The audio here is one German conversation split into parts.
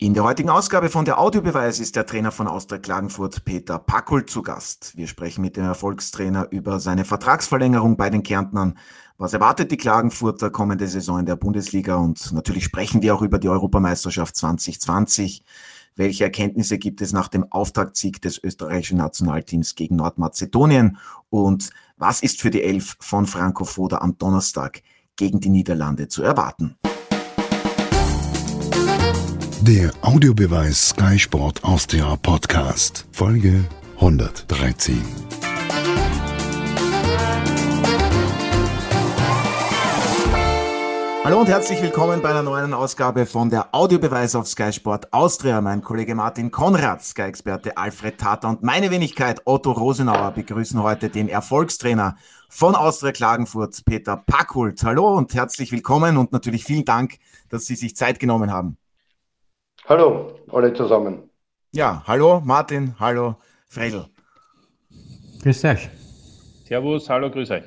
In der heutigen Ausgabe von der Audiobeweis ist der Trainer von Austria Klagenfurt, Peter Packel, zu Gast. Wir sprechen mit dem Erfolgstrainer über seine Vertragsverlängerung bei den Kärntnern. Was erwartet die Klagenfurter kommende Saison in der Bundesliga? Und natürlich sprechen wir auch über die Europameisterschaft 2020. Welche Erkenntnisse gibt es nach dem Auftaktsieg des österreichischen Nationalteams gegen Nordmazedonien? Und was ist für die Elf von Franco Foda am Donnerstag gegen die Niederlande zu erwarten? Der Audiobeweis Sky Sport Austria Podcast, Folge 113. Hallo und herzlich willkommen bei einer neuen Ausgabe von der Audiobeweis auf Sky Sport Austria. Mein Kollege Martin Konrad, Sky-Experte Alfred Tata und meine Wenigkeit Otto Rosenauer begrüßen heute den Erfolgstrainer von Austria Klagenfurt, Peter Packhult. Hallo und herzlich willkommen und natürlich vielen Dank, dass Sie sich Zeit genommen haben. Hallo, alle zusammen. Ja, hallo Martin, hallo Fredel. Grüß euch. Servus, hallo, grüß euch.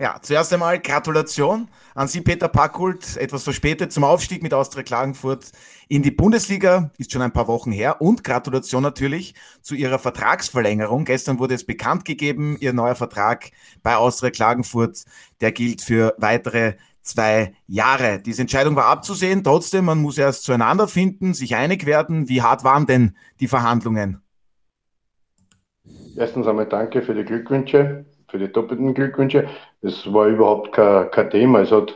Ja, zuerst einmal Gratulation an Sie, Peter Packhult, etwas verspätet zum Aufstieg mit Austria Klagenfurt in die Bundesliga, ist schon ein paar Wochen her. Und Gratulation natürlich zu Ihrer Vertragsverlängerung. Gestern wurde es bekannt gegeben, Ihr neuer Vertrag bei Austria Klagenfurt, der gilt für weitere zwei Jahre. Diese Entscheidung war abzusehen. Trotzdem, man muss erst zueinander finden, sich einig werden. Wie hart waren denn die Verhandlungen? Erstens einmal danke für die Glückwünsche, für die doppelten Glückwünsche. Es war überhaupt kein, kein Thema. Es hat,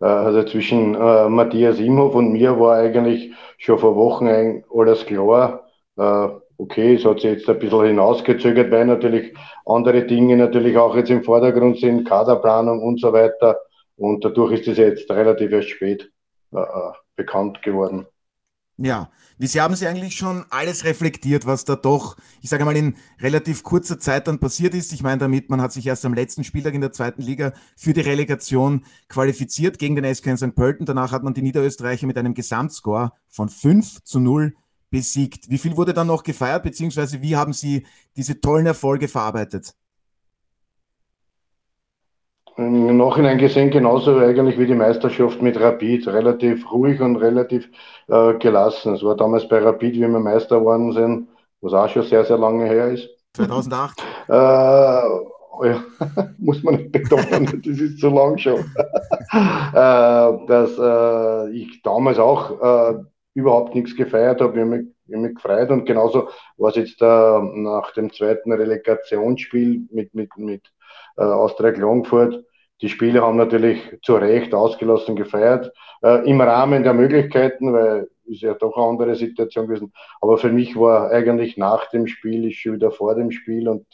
äh, also zwischen äh, Matthias Imhoff und mir war eigentlich schon vor Wochen alles klar. Äh, okay, es hat sich jetzt ein bisschen hinausgezögert, weil natürlich andere Dinge natürlich auch jetzt im Vordergrund sind, Kaderplanung und so weiter. Und dadurch ist es jetzt relativ erst spät äh, äh, bekannt geworden. Ja, wie Sie haben Sie eigentlich schon alles reflektiert, was da doch, ich sage mal, in relativ kurzer Zeit dann passiert ist. Ich meine damit, man hat sich erst am letzten Spieltag in der zweiten Liga für die Relegation qualifiziert gegen den SK St. Pölten. Danach hat man die Niederösterreicher mit einem Gesamtscore von 5 zu 0 besiegt. Wie viel wurde dann noch gefeiert, beziehungsweise wie haben Sie diese tollen Erfolge verarbeitet? Im Nachhinein gesehen genauso eigentlich wie die Meisterschaft mit Rapid. Relativ ruhig und relativ äh, gelassen. Es war damals bei Rapid, wie wir Meister geworden sind, was auch schon sehr, sehr lange her ist. 2008? Äh, ja, muss man nicht betonen, das ist zu lang schon. äh, dass äh, ich damals auch äh, überhaupt nichts gefeiert habe. Ich habe mich, hab mich gefreut und genauso war es jetzt äh, nach dem zweiten Relegationsspiel mit, mit, mit äh, Austria Klagenfurt. Die Spieler haben natürlich zu Recht ausgelassen gefeiert, äh, im Rahmen der Möglichkeiten, weil ist ja doch eine andere Situation gewesen. Aber für mich war eigentlich nach dem Spiel, ist schon wieder vor dem Spiel und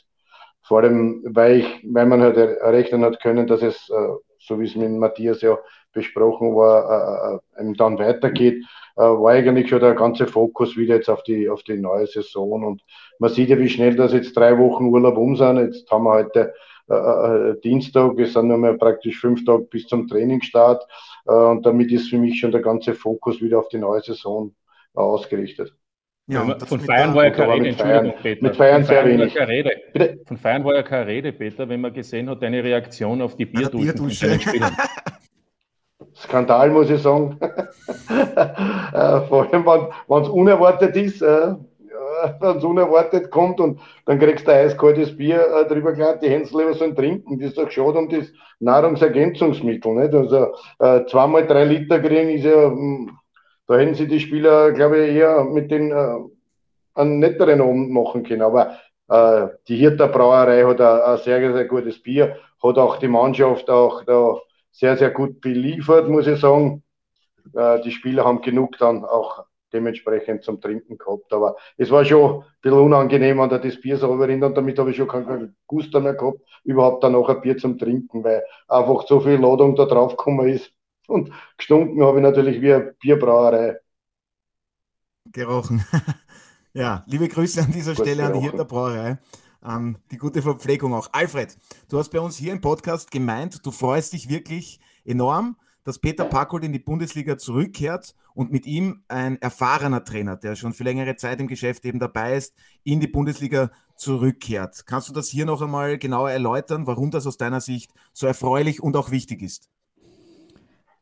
vor allem, weil ich, weil man halt rechnen hat können, dass es, äh, so wie es mit Matthias ja besprochen war, äh, äh dann weitergeht, äh, war eigentlich schon der ganze Fokus wieder jetzt auf die, auf die neue Saison. Und man sieht ja, wie schnell das jetzt drei Wochen Urlaub um sind. Jetzt haben wir heute äh, äh, Dienstag, es sind nur mehr praktisch fünf Tage bis zum Trainingsstart äh, und damit ist für mich schon der ganze Fokus wieder auf die neue Saison äh, ausgerichtet. Ja, von Feiern war ja keine Rede, Entschuldigung, Peter. Mit Feiern sehr wenig. Von Feiern war ja keine Rede, Peter, wenn man gesehen hat, deine Reaktion auf die Bierduschen von den Spielern. Skandal, muss ich sagen. Vor allem, wenn es unerwartet ist. Äh, es unerwartet kommt und dann kriegst du ein eiskaltes Bier äh, drüber gelegt, die Hänsel sollen trinken. Das ist doch schade um das Nahrungsergänzungsmittel. Nicht? Also äh, zweimal drei Liter kriegen ist ja, mh, hm, da hätten sie die Spieler, glaube ich, eher mit den äh, einen netteren Abend machen können. Aber äh, die Hirter Brauerei hat ein, ein, sehr, sehr gutes Bier, hat auch die Mannschaft auch da sehr, sehr gut beliefert, muss ich sagen. Äh, die Spieler haben genug dann auch dementsprechend zum Trinken gehabt. Aber es war schon ein bisschen unangenehm, wenn da das Bier so rinnt und damit habe ich schon keinen Guster mehr gehabt, überhaupt dann noch ein Bier zum Trinken, weil einfach so viel Ladung da drauf gekommen ist. Und gestunken habe ich natürlich wie eine Bierbrauerei. Gerochen. ja, liebe Grüße an dieser Gut Stelle gerochen. an die Hirter Brauerei. Ähm, die gute Verpflegung auch. Alfred, du hast bei uns hier im Podcast gemeint, du freust dich wirklich enorm, dass Peter Packold in die Bundesliga zurückkehrt und mit ihm ein erfahrener Trainer, der schon für längere Zeit im Geschäft eben dabei ist, in die Bundesliga zurückkehrt. Kannst du das hier noch einmal genauer erläutern, warum das aus deiner Sicht so erfreulich und auch wichtig ist?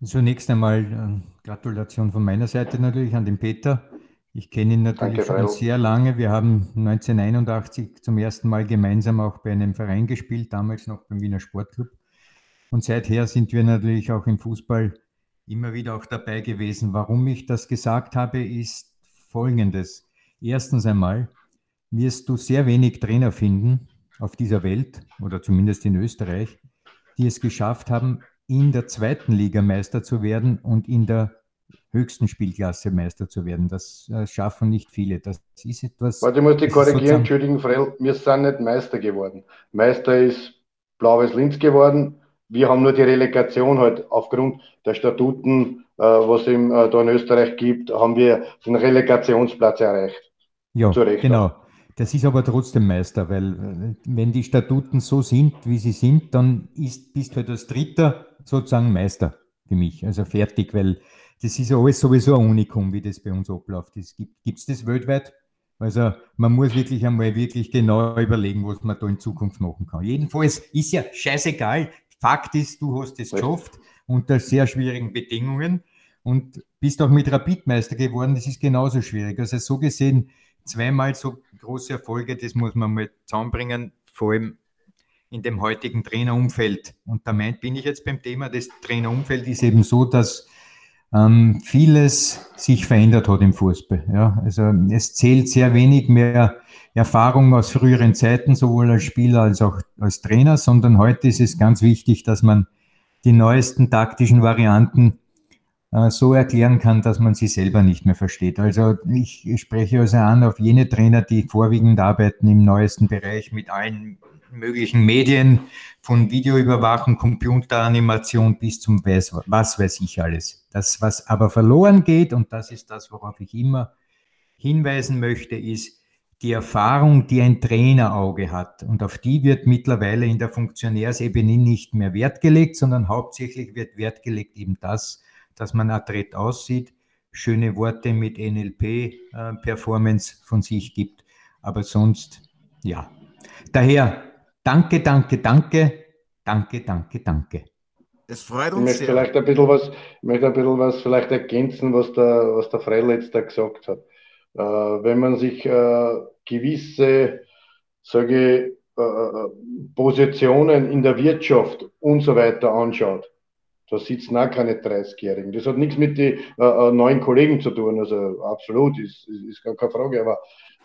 Zunächst einmal äh, Gratulation von meiner Seite natürlich an den Peter. Ich kenne ihn natürlich Danke, schon sehr lange. Wir haben 1981 zum ersten Mal gemeinsam auch bei einem Verein gespielt, damals noch beim Wiener Sportclub. Und seither sind wir natürlich auch im Fußball immer wieder auch dabei gewesen. Warum ich das gesagt habe, ist folgendes. Erstens einmal wirst du sehr wenig Trainer finden auf dieser Welt oder zumindest in Österreich, die es geschafft haben, in der zweiten Liga Meister zu werden und in der höchsten Spielklasse Meister zu werden. Das äh, schaffen nicht viele. Das ist etwas. Warte, ich muss dich korrigieren, entschuldigen, Frell, wir sind nicht Meister geworden. Meister ist Blaues Linz geworden wir haben nur die Relegation halt aufgrund der Statuten, äh, was es äh, da in Österreich gibt, haben wir den Relegationsplatz erreicht. Ja, genau. Das ist aber trotzdem Meister, weil äh, wenn die Statuten so sind, wie sie sind, dann ist, bist du halt als Dritter sozusagen Meister für mich. Also fertig, weil das ist alles sowieso ein Unikum, wie das bei uns abläuft. Gibt es das weltweit? Also man muss wirklich einmal wirklich genau überlegen, was man da in Zukunft machen kann. Jedenfalls ist ja scheißegal, Fakt ist, du hast es geschafft unter sehr schwierigen Bedingungen und bist auch mit Rapidmeister geworden. Das ist genauso schwierig. Also so gesehen, zweimal so große Erfolge, das muss man mal zusammenbringen, vor allem in dem heutigen Trainerumfeld. Und da meint, bin ich jetzt beim Thema, das Trainerumfeld ist eben so, dass ähm, vieles sich verändert hat im Fußball. Ja? Also es zählt sehr wenig mehr Erfahrung aus früheren Zeiten, sowohl als Spieler als auch als Trainer, sondern heute ist es ganz wichtig, dass man die neuesten taktischen Varianten so erklären kann, dass man sie selber nicht mehr versteht. Also ich, ich spreche also an auf jene Trainer, die vorwiegend arbeiten im neuesten Bereich mit allen möglichen Medien, von Videoüberwachung, Computeranimation bis zum weiß, was weiß ich alles. Das, was aber verloren geht, und das ist das, worauf ich immer hinweisen möchte, ist, die Erfahrung, die ein Trainerauge hat. Und auf die wird mittlerweile in der Funktionärsebene nicht mehr Wert gelegt, sondern hauptsächlich wird Wert gelegt eben das, dass man adrett aussieht, schöne Worte mit NLP-Performance äh, von sich gibt. Aber sonst, ja. Daher, danke, danke, danke, danke, danke, danke. Es freut uns ich möchte sehr. Vielleicht ein bisschen was, ich möchte ein bisschen was vielleicht ergänzen, was der, was der Freil jetzt da gesagt hat. Äh, wenn man sich äh, gewisse, sage äh, äh, Positionen in der Wirtschaft und so weiter anschaut, da sitzen auch keine 30-Jährigen. Das hat nichts mit den äh, äh, neuen Kollegen zu tun, also absolut, ist, ist, ist gar keine Frage. Aber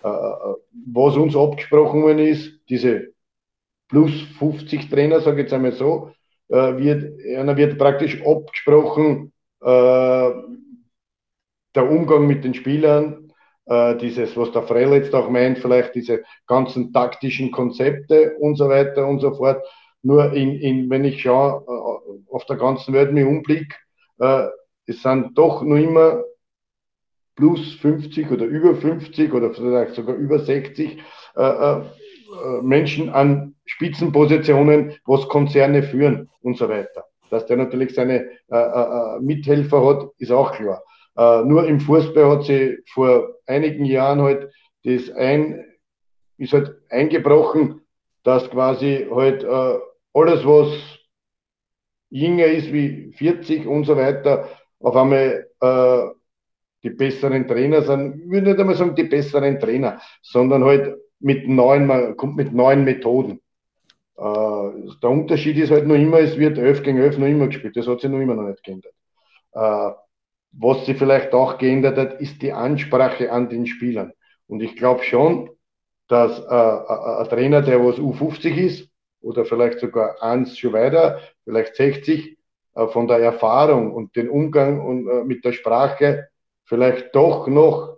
äh, was uns abgesprochen worden ist, diese plus 50 Trainer, sage ich jetzt einmal so, äh, wird, einer wird praktisch abgesprochen, äh, der Umgang mit den Spielern, äh, dieses, was der Frell jetzt auch meint, vielleicht diese ganzen taktischen Konzepte und so weiter und so fort. Nur in, in, wenn ich schaue, äh, auf der ganzen Welt mir umblick, äh, es sind doch nur immer plus 50 oder über 50 oder vielleicht sogar über 60 äh, äh, Menschen an Spitzenpositionen, was Konzerne führen und so weiter. Dass der natürlich seine äh, äh, Mithelfer hat, ist auch klar. Äh, nur im Fußball hat sie vor einigen Jahren halt das ein, ist halt eingebrochen, dass quasi halt äh, alles, was jünger ist wie 40 und so weiter, auf einmal äh, die besseren Trainer sind. Ich würde nicht einmal sagen die besseren Trainer, sondern halt mit neuen, man kommt mit neuen Methoden. Äh, der Unterschied ist halt noch immer, es wird 11 gegen 11 noch immer gespielt. Das hat sich noch immer noch nicht geändert. Äh, was sich vielleicht auch geändert hat, ist die Ansprache an den Spielern. Und ich glaube schon, dass äh, äh ein Trainer, der was U50 ist, oder vielleicht sogar eins schon weiter, vielleicht 60, äh, von der Erfahrung und den Umgang und, äh, mit der Sprache vielleicht doch noch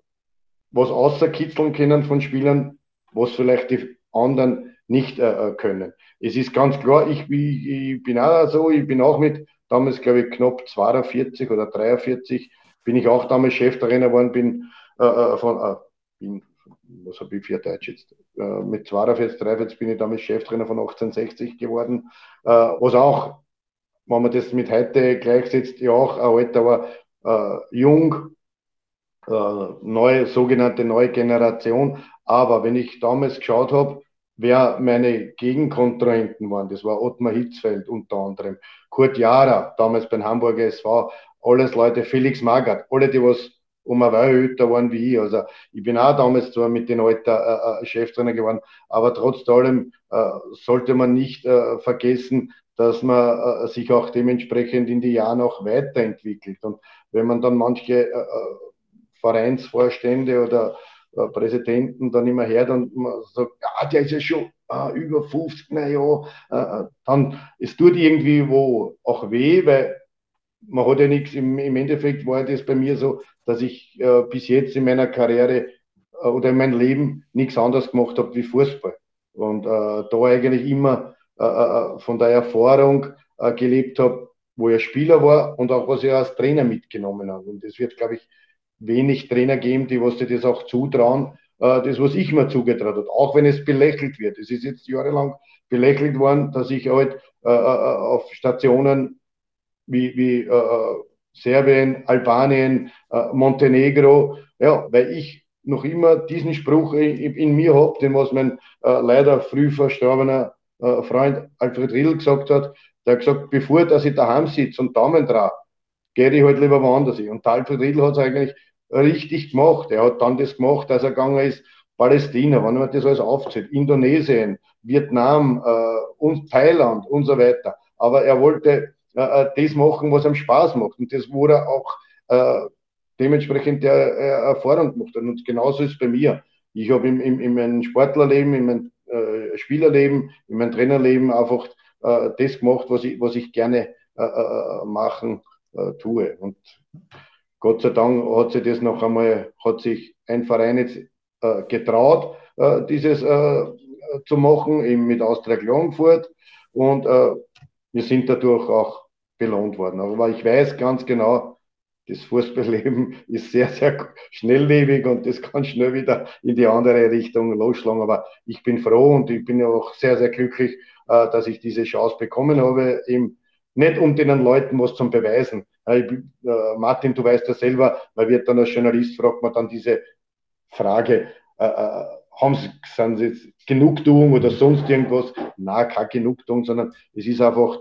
was außerkitzeln können von Spielern, was vielleicht die anderen nicht äh, können. Es ist ganz klar, ich, ich, bin auch so, ich bin auch mit damals, glaube ich, knapp 42 oder 43, bin ich auch damals Cheftrainer geworden, bin äh, von, äh, bin, was habe ich für Deutsch jetzt? Äh, mit 42, 43 bin ich damals Cheftrainer von 1860 geworden, äh, was auch, wenn man das mit heute gleichsetzt, ja auch Alter war, äh, jung, äh, neue, sogenannte neue Generation. Aber wenn ich damals geschaut habe, wer meine Gegenkontrahenten waren. Das war Ottmar Hitzfeld unter anderem, Kurt Jara, damals beim Hamburger SV, alles Leute, Felix Magath, alle, die was um ein Weih älter waren wie ich. Also ich bin auch damals zwar mit den Alter äh, äh, Cheftrainer geworden, aber trotz allem äh, sollte man nicht äh, vergessen, dass man äh, sich auch dementsprechend in die Jahre noch weiterentwickelt. Und wenn man dann manche äh, Vereinsvorstände oder Präsidenten dann immer her man sagt, ja, der ist ja schon äh, über 50, naja, äh, dann, es tut irgendwie wo auch weh, weil man hat ja nichts, im, im Endeffekt war das bei mir so, dass ich äh, bis jetzt in meiner Karriere äh, oder in meinem Leben nichts anderes gemacht habe wie Fußball. Und äh, da eigentlich immer äh, äh, von der Erfahrung äh, gelebt habe, wo ich Spieler war und auch was ich als Trainer mitgenommen habe. Und es wird, glaube ich, wenig Trainer geben, die was dir das auch zutrauen, äh, das, was ich mir zugetraut habe, auch wenn es belächelt wird. Es ist jetzt jahrelang belächelt worden, dass ich halt äh, äh auf Stationen wie, wie äh, äh, Serbien, Albanien, äh, Montenegro, ja, weil ich noch immer diesen Spruch in, in mir habe, den was mein äh, leider früh verstorbener äh, Freund Alfred Riedl gesagt hat, der hat gesagt, bevor dass ich daheim sitze und Daumen drauf, gehe ich halt lieber woanders hin. Und Alfred Riedl hat es eigentlich richtig gemacht. Er hat dann das gemacht, dass er gegangen ist, Palästina, wenn man das alles aufzählt, Indonesien, Vietnam äh, und Thailand und so weiter. Aber er wollte das machen, was ihm Spaß macht. Und das wurde auch äh, dementsprechend der äh, Erfahrung gemacht. Und genauso ist es bei mir. Ich habe im, im, in meinem Sportlerleben, in meinem äh, Spielerleben, in meinem Trainerleben einfach äh, das gemacht, was ich, was ich gerne äh, äh machen äh, tue. Und Gott sei Dank hat sich das noch einmal, hat sich ein Verein jetzt äh, getraut, äh, dieses äh, zu machen, eben mit Austria Klagenfurt. Und äh, wir sind dadurch auch belohnt worden. Aber ich weiß ganz genau, das Fußballleben ist sehr, sehr schnelllebig und das kann schnell wieder in die andere Richtung losschlagen. Aber ich bin froh und ich bin auch sehr, sehr glücklich, äh, dass ich diese Chance bekommen habe, eben nicht um den Leuten was zu beweisen. Äh, Martin, du weißt ja selber, man wird dann als Journalist, fragt man dann diese Frage, äh, haben sie, sind sie Genugtuung oder sonst irgendwas? Na, keine Genugtuung, sondern es ist einfach,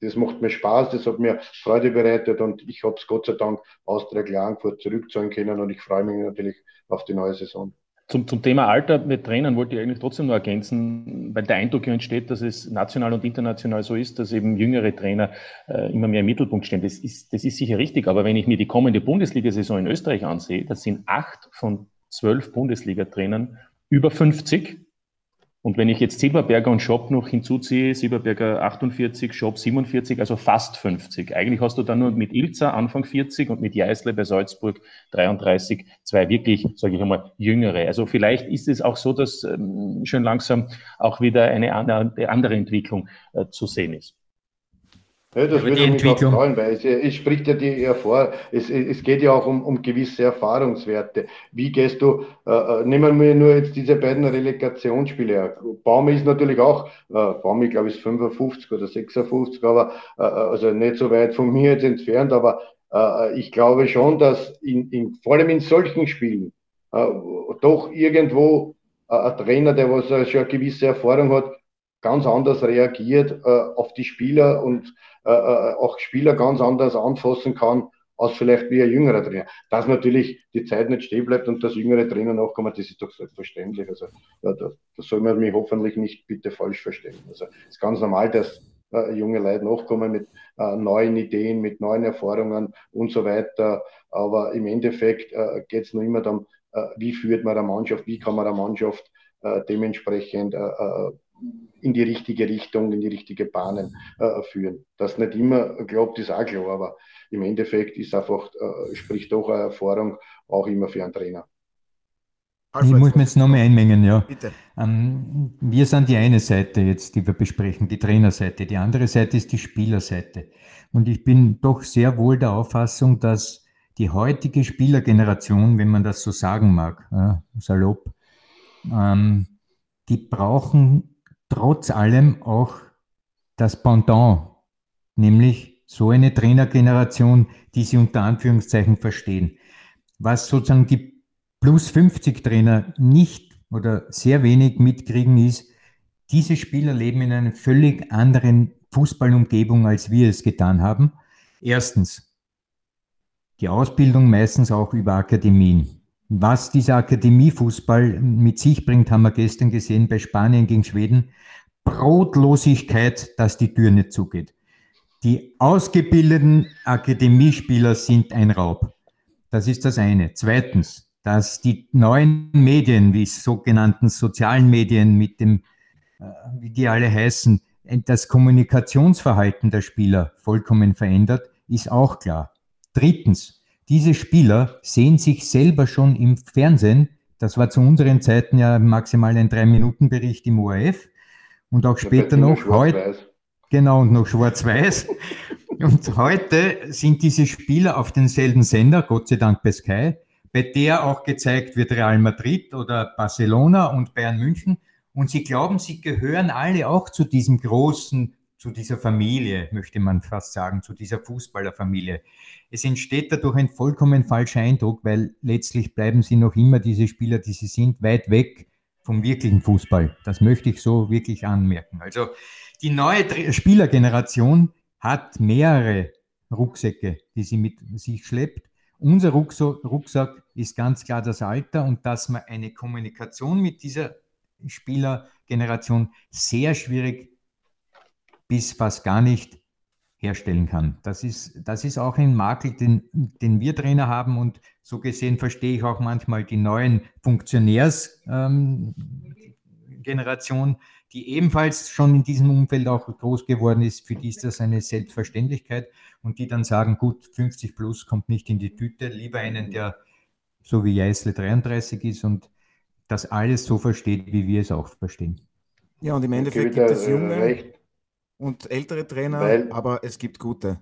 das macht mir Spaß, das hat mir Freude bereitet und ich habe es Gott sei Dank aus der Klagenfurt zurückzahlen können und ich freue mich natürlich auf die neue Saison. Zum, zum Thema Alter mit Trainern wollte ich eigentlich trotzdem nur ergänzen, weil der Eindruck ja entsteht, dass es national und international so ist, dass eben jüngere Trainer äh, immer mehr im Mittelpunkt stehen. Das ist, das ist sicher richtig, aber wenn ich mir die kommende Bundesliga-Saison in Österreich ansehe, das sind acht von zwölf Bundesliga-Trainern über 50 und wenn ich jetzt Silberberger und Schopp noch hinzuziehe, Silberberger 48, Schopp 47, also fast 50. Eigentlich hast du dann nur mit Ilza Anfang 40 und mit Jeißle bei Salzburg 33 zwei wirklich, sage ich einmal, jüngere. Also vielleicht ist es auch so, dass ähm, schön langsam auch wieder eine andere Entwicklung äh, zu sehen ist. Ja, das würde mich auch freuen, weil es, es spricht ja die Erfahrung, es, es geht ja auch um, um gewisse Erfahrungswerte. Wie gehst du, äh, äh nehmen wir nur jetzt diese beiden Relegationsspiele. Baum ist natürlich auch, äh, Baum, ich glaube, ist 55 oder 56, aber äh, äh, also nicht so weit von mir jetzt entfernt, aber äh, ich glaube schon, dass in, in, vor allem in solchen Spielen äh, doch irgendwo äh, ein Trainer, der was äh, schon eine gewisse Erfahrung hat, ganz anders reagiert äh, auf die Spieler und äh, äh, auch Spieler ganz anders anfassen kann, als vielleicht wie ein jüngerer Trainer. Dass natürlich die Zeit nicht stehen bleibt und das jüngere Trainer nachkommt, das ist doch selbstverständlich. Also ja, da, da soll man mich hoffentlich nicht bitte falsch verstehen. Also es ist ganz normal, dass äh, junge Leute nachkommen mit äh, neuen Ideen, mit neuen Erfahrungen und so weiter. Aber im Endeffekt äh, geht es nur immer darum, äh, wie führt man eine Mannschaft, wie kann man eine Mannschaft äh, dementsprechend in die richtige Richtung, in die richtige Bahnen äh, führen. Das nicht immer glaubt, ist auch klar, aber im Endeffekt ist einfach, äh, spricht doch eine Erfahrung auch immer für einen Trainer. Ich muss mir jetzt noch mal einmengen, ja. Bitte. Ähm, wir sind die eine Seite jetzt, die wir besprechen, die Trainerseite. Die andere Seite ist die Spielerseite. Und ich bin doch sehr wohl der Auffassung, dass die heutige Spielergeneration, wenn man das so sagen mag, ja, salopp, ähm, die brauchen trotz allem auch das Pendant, nämlich so eine Trainergeneration, die sie unter Anführungszeichen verstehen. Was sozusagen die plus 50 Trainer nicht oder sehr wenig mitkriegen ist, diese Spieler leben in einer völlig anderen Fußballumgebung, als wir es getan haben. Erstens, die Ausbildung meistens auch über Akademien. Was dieser Akademiefußball mit sich bringt, haben wir gestern gesehen bei Spanien gegen Schweden. Brotlosigkeit, dass die Tür nicht zugeht. Die ausgebildeten Akademiespieler sind ein Raub. Das ist das eine. Zweitens, dass die neuen Medien, wie sogenannten sozialen Medien mit dem, äh, wie die alle heißen, das Kommunikationsverhalten der Spieler vollkommen verändert, ist auch klar. Drittens, diese Spieler sehen sich selber schon im Fernsehen. Das war zu unseren Zeiten ja maximal ein Drei-Minuten-Bericht im ORF und auch später noch heute. Genau, und noch schwarz-weiß. und heute sind diese Spieler auf denselben Sender, Gott sei Dank bei Sky, bei der auch gezeigt wird Real Madrid oder Barcelona und Bayern München. Und sie glauben, sie gehören alle auch zu diesem großen, zu dieser Familie, möchte man fast sagen, zu dieser Fußballerfamilie. Es entsteht dadurch ein vollkommen falscher Eindruck, weil letztlich bleiben sie noch immer diese Spieler, die sie sind, weit weg vom wirklichen Fußball. Das möchte ich so wirklich anmerken. Also die neue Spielergeneration hat mehrere Rucksäcke, die sie mit sich schleppt. Unser Rucksack ist ganz klar das Alter und dass man eine Kommunikation mit dieser Spielergeneration sehr schwierig bis fast gar nicht herstellen kann. Das ist, das ist auch ein Makel, den, den wir Trainer haben und so gesehen verstehe ich auch manchmal die neuen Funktionärsgeneration, ähm, die ebenfalls schon in diesem Umfeld auch groß geworden ist. Für die ist das eine Selbstverständlichkeit und die dann sagen, gut, 50 plus kommt nicht in die Tüte, lieber einen, der so wie Jeißle 33 ist und das alles so versteht, wie wir es auch verstehen. Ja, und im Endeffekt gibt es junge, recht und ältere Trainer, Weil, aber es gibt gute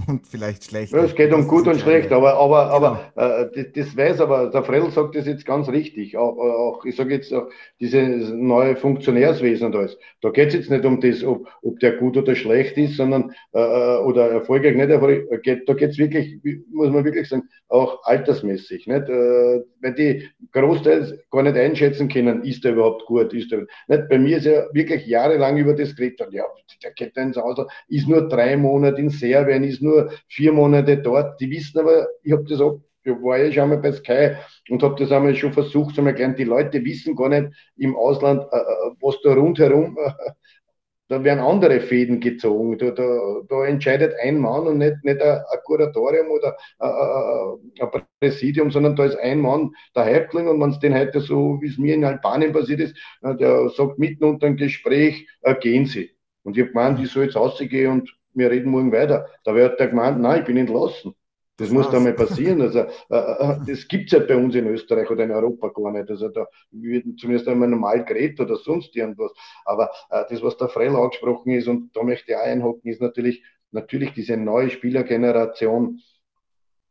und vielleicht schlecht. Ja, es geht um gut und schlecht, aber, aber, genau. aber äh, das, das, weiß aber, der Frell sagt das jetzt ganz richtig. Auch, auch ich sage jetzt auch dieses neue Funktionärswesen und alles. Da geht es jetzt nicht um das, ob, ob der gut oder schlecht ist, sondern äh, äh oder erfolgreich nicht erfolgreich. Geht, da geht es wirklich, muss man wirklich sagen, auch altersmäßig. Nicht? Äh, wenn die großteils gar nicht einschätzen können, ist er überhaupt gut, ist er nicht. Bei mir ist er wirklich jahrelang über das geredet. Ja, der geht ins Ausland, ist nur drei Monate in Serbien, ist nur nur vier Monate dort. Die wissen aber, ich habe das auch, ich war ja schon mal bei Sky und habe das einmal schon versucht zu erklären. Die Leute wissen gar nicht im Ausland, äh, äh was da rundherum, da werden andere Fäden gezogen. Da, da, da, entscheidet ein Mann und nicht, nicht ein, Kuratorium oder ein, äh, ein Präsidium, sondern da ist ein Mann der Häuptling und wenn es den heute so, wie es mir in Albanien passiert ist, der sagt mitten unter dem Gespräch, gehen Sie. Und ich habe gemeint, ich soll jetzt rausgehen und wir reden morgen weiter. Da wird der gemeint, nein, ich bin entlassen. Das, das muss da mal passieren. Also, äh, äh, das gibt es ja bei uns in Österreich oder in Europa gar nicht. Also da wird zumindest einmal normal geredet oder sonst irgendwas. Aber äh, das, was der Frell angesprochen ist, und da möchte ich auch einhocken, ist natürlich, natürlich diese neue Spielergeneration.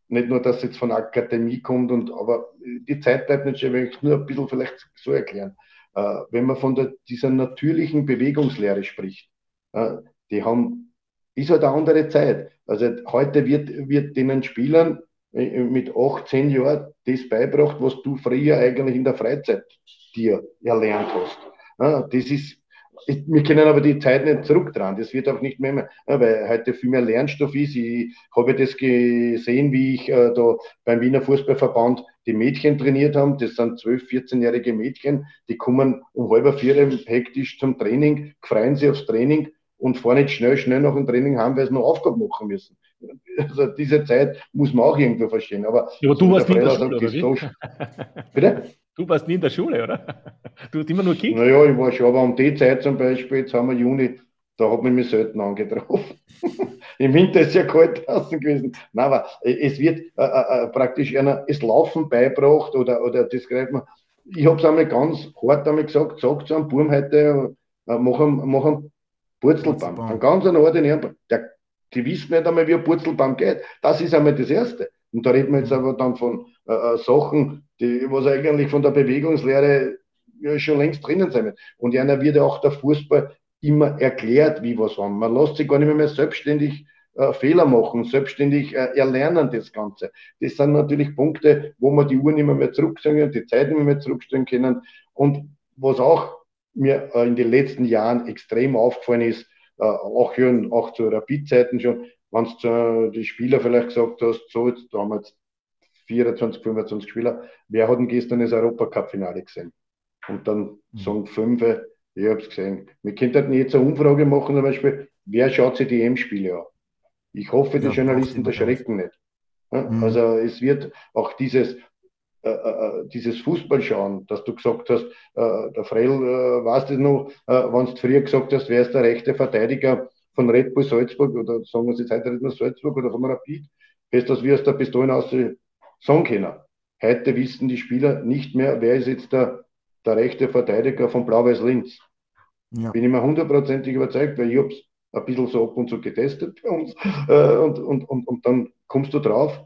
Nicht nur, dass es jetzt von Akademie kommt, und, aber die Zeit bleibt nicht schön, wenn ich es nur ein bisschen vielleicht so erklären. Äh, wenn man von der, dieser natürlichen Bewegungslehre spricht, äh, die haben ist halt eine andere Zeit. Also heute wird, wird den Spielern äh, mit 18 Jahren das beibracht, was du früher eigentlich in der Freizeit dir erlernt hast. Das ist, wir können aber die Zeit nicht zurückdrehen. Das wird auch nicht mehr, weil heute viel mehr Lernstoff ist. Ich habe das gesehen, wie ich äh, da beim Wiener Fußballverband die Mädchen trainiert haben. Das sind 12-, 14-jährige Mädchen, die kommen um halb vier hektisch zum Training, freuen sich aufs Training und fahren nicht schnell, schnell nach dem Training haben, weil sie noch Aufgaben machen müssen. Also diese Zeit muss man auch irgendwo verstehen. Aber, ja, aber du warst nie in der Schule, oder wie? Bitte? Du warst nie in der Schule, oder? Du hast immer nur gekickt. Naja, ich war schon, aber um die Zeit zum Beispiel, jetzt haben wir Juni, da hat man mich selten angetroffen. Im Winter ist es ja kalt draußen gewesen. Nein, aber es wird äh, äh, äh, praktisch einer das Laufen beibracht oder, oder das greift man. Ich habe es einmal ganz hart einmal gesagt, sagt zu einem Burm heute, äh, mach, einen, mach einen Purzelbaum. Ein ganz ordinären der, Die wissen nicht einmal, wie ein Purzelbaum geht. Das ist einmal das Erste. Und da reden wir jetzt aber dann von äh, äh, Sachen, die, was eigentlich von der Bewegungslehre ja, schon längst drinnen sein wird. Und einer wird ja auch der Fußball immer erklärt, wie was haben. Man lässt sich gar nicht mehr, mehr selbstständig äh, Fehler machen, selbstständig äh, erlernen das Ganze. Das sind natürlich Punkte, wo man die Uhr nicht mehr, mehr zurückstellen, die Zeit nicht mehr, mehr zurückstellen können. Und was auch mir äh, in den letzten Jahren extrem aufgefallen ist, äh, auch, hier, auch zu Rapid-Zeiten schon, wenn du die Spieler vielleicht gesagt hast, so, jetzt da haben wir jetzt 24, 25 Spieler, wer hat denn gestern das Europacup-Finale gesehen? Und dann mhm. sagen fünf, ich habe es gesehen. Wir könnten jetzt eine Umfrage machen, zum Beispiel, wer schaut sich die EM-Spiele an? Ich hoffe, die ja, Journalisten erschrecken nicht. Ja? Mhm. Also es wird auch dieses, dieses Fußballschauen, dass du gesagt hast, äh, der Frell, äh, weißt du noch, äh, wenn du früher gesagt hast, wer ist der rechte Verteidiger von Red Bull Salzburg oder sagen wir jetzt heute Red Bull Salzburg oder von Rapid, ist das wie aus der Pistolen aus sagen können. Heute wissen die Spieler nicht mehr, wer ist jetzt der, der rechte Verteidiger von Blau-Weiß Linz. Ja. Bin ich mir hundertprozentig überzeugt, weil ich habe es ein bisschen so ab und zu getestet bei uns. Äh, und, und, und, und dann kommst du drauf,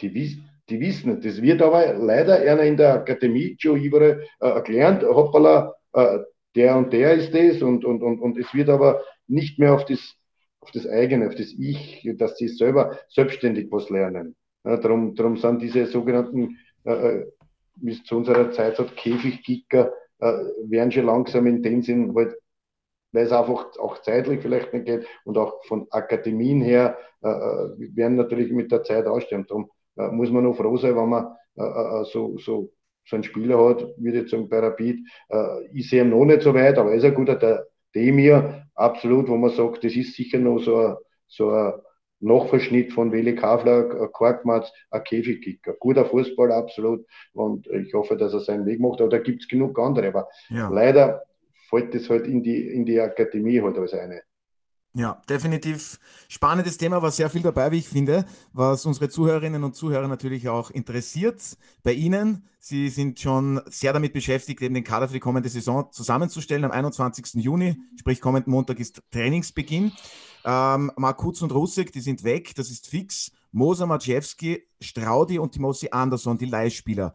die, die wissen. Das wird aber leider einer in der Akademie schon überall äh, erklärt, hoppala, äh, der und der ist das und, und, und, und es wird aber nicht mehr auf das, auf das eigene, auf das Ich, dass sie selber selbstständig was lernen. Ja, darum, darum sind diese sogenannten, äh, äh wie es zu unserer Zeit hat, Käfigkicker, äh, werden schon langsam in dem Sinn, weil, weil es einfach auch zeitlich vielleicht nicht geht und auch von Akademien her äh, äh werden natürlich mit der Zeit aussterben. Darum äh, muss man noch froh sein, wenn man äh, äh, so, so, so einen Spieler hat, wie jetzt sagen, bei Rapid. ich sehe ihn noch nicht so weit, aber er ist ein guter, der Demir, absolut, wo man sagt, das ist sicher noch so ein, so ein Nachverschnitt von Willi Kavler, Korkmaz, ein Käfigkicker. Guter Fußball, absolut. Und ich hoffe, dass er seinen Weg macht. Aber da gibt es genug andere. Aber ja. leider fällt das halt in die, in die Akademie halt als eine. Ja, definitiv spannendes Thema, war sehr viel dabei, wie ich finde, was unsere Zuhörerinnen und Zuhörer natürlich auch interessiert. Bei Ihnen, Sie sind schon sehr damit beschäftigt, eben den Kader für die kommende Saison zusammenzustellen. Am 21. Juni, sprich kommenden Montag, ist Trainingsbeginn. Ähm, Markutz und Russek, die sind weg, das ist fix. Moser, Maciejewski, Straudi und Timothy Anderson, die Leihspieler.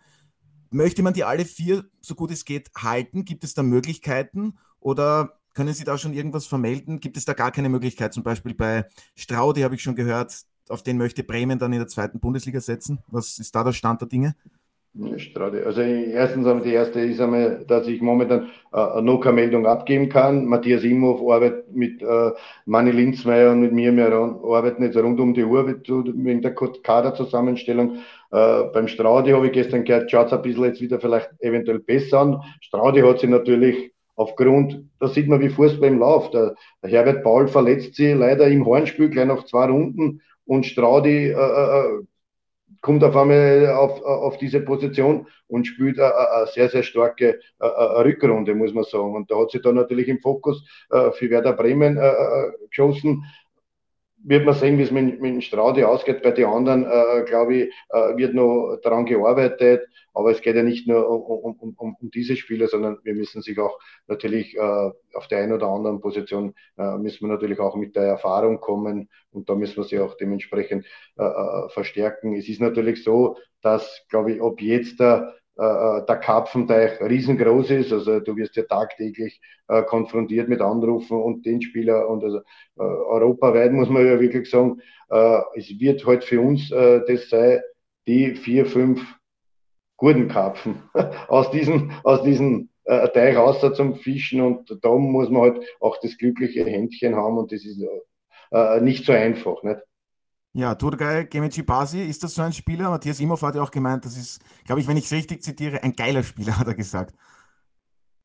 Möchte man die alle vier, so gut es geht, halten? Gibt es da Möglichkeiten? Oder können Sie da schon irgendwas vermelden? Gibt es da gar keine Möglichkeit? Zum Beispiel bei Straudi habe ich schon gehört, auf den möchte Bremen dann in der zweiten Bundesliga setzen. Was ist da der Stand der Dinge? Strade. Also erstens einmal die erste ist einmal, dass ich momentan äh, noch keine Meldung abgeben kann. Matthias Imhoff arbeitet mit äh, Manni Linzmeier und mit mir, wir arbeiten jetzt rund um die Uhr wegen der Kaderzusammenstellung. Äh, beim Straudi habe ich gestern gehört, schaut es ein bisschen jetzt wieder vielleicht eventuell besser an. Straudi hat sich natürlich aufgrund, da sieht man wie Fußball im Lauf. Der, der Herbert Paul verletzt sich leider im Hornspiel gleich nach zwei Runden und Straudi äh, äh, äh kommt auf einmal auf, auf diese Position und spielt eine, sehr, sehr starke Rückrunde, muss man sagen. Und da hat sich dann natürlich im Fokus äh, für Werder Bremen äh, äh geschossen wird man sehen, wie es mit, mit Straude ausgeht. Bei den anderen, äh, glaube ich, äh, wird noch daran gearbeitet. Aber es geht ja nicht nur um, um, um, um diese Spieler, sondern wir müssen sich auch natürlich äh, auf der einen oder anderen Position äh, müssen wir natürlich auch mit der Erfahrung kommen und da müssen wir sie auch dementsprechend äh, äh verstärken. Es ist natürlich so, dass, glaube ich, ob jetzt der der Karpfenteich riesengroß ist. Also du wirst ja tagtäglich äh, konfrontiert mit Anrufen und den Spieler und also äh, europaweit muss man ja wirklich sagen, äh, es wird halt für uns äh, das sein, die vier, fünf guten Karpfen aus diesem, aus diesem äh, Teich raus zum Fischen und da muss man halt auch das glückliche Händchen haben und das ist äh, nicht so einfach. Nicht? Ja, Turgay Gemici Basi, ist das so ein Spieler? Matthias Imhoff hat ja auch gemeint, das ist, glaube ich, wenn ich es richtig zitiere, ein geiler Spieler, hat er gesagt.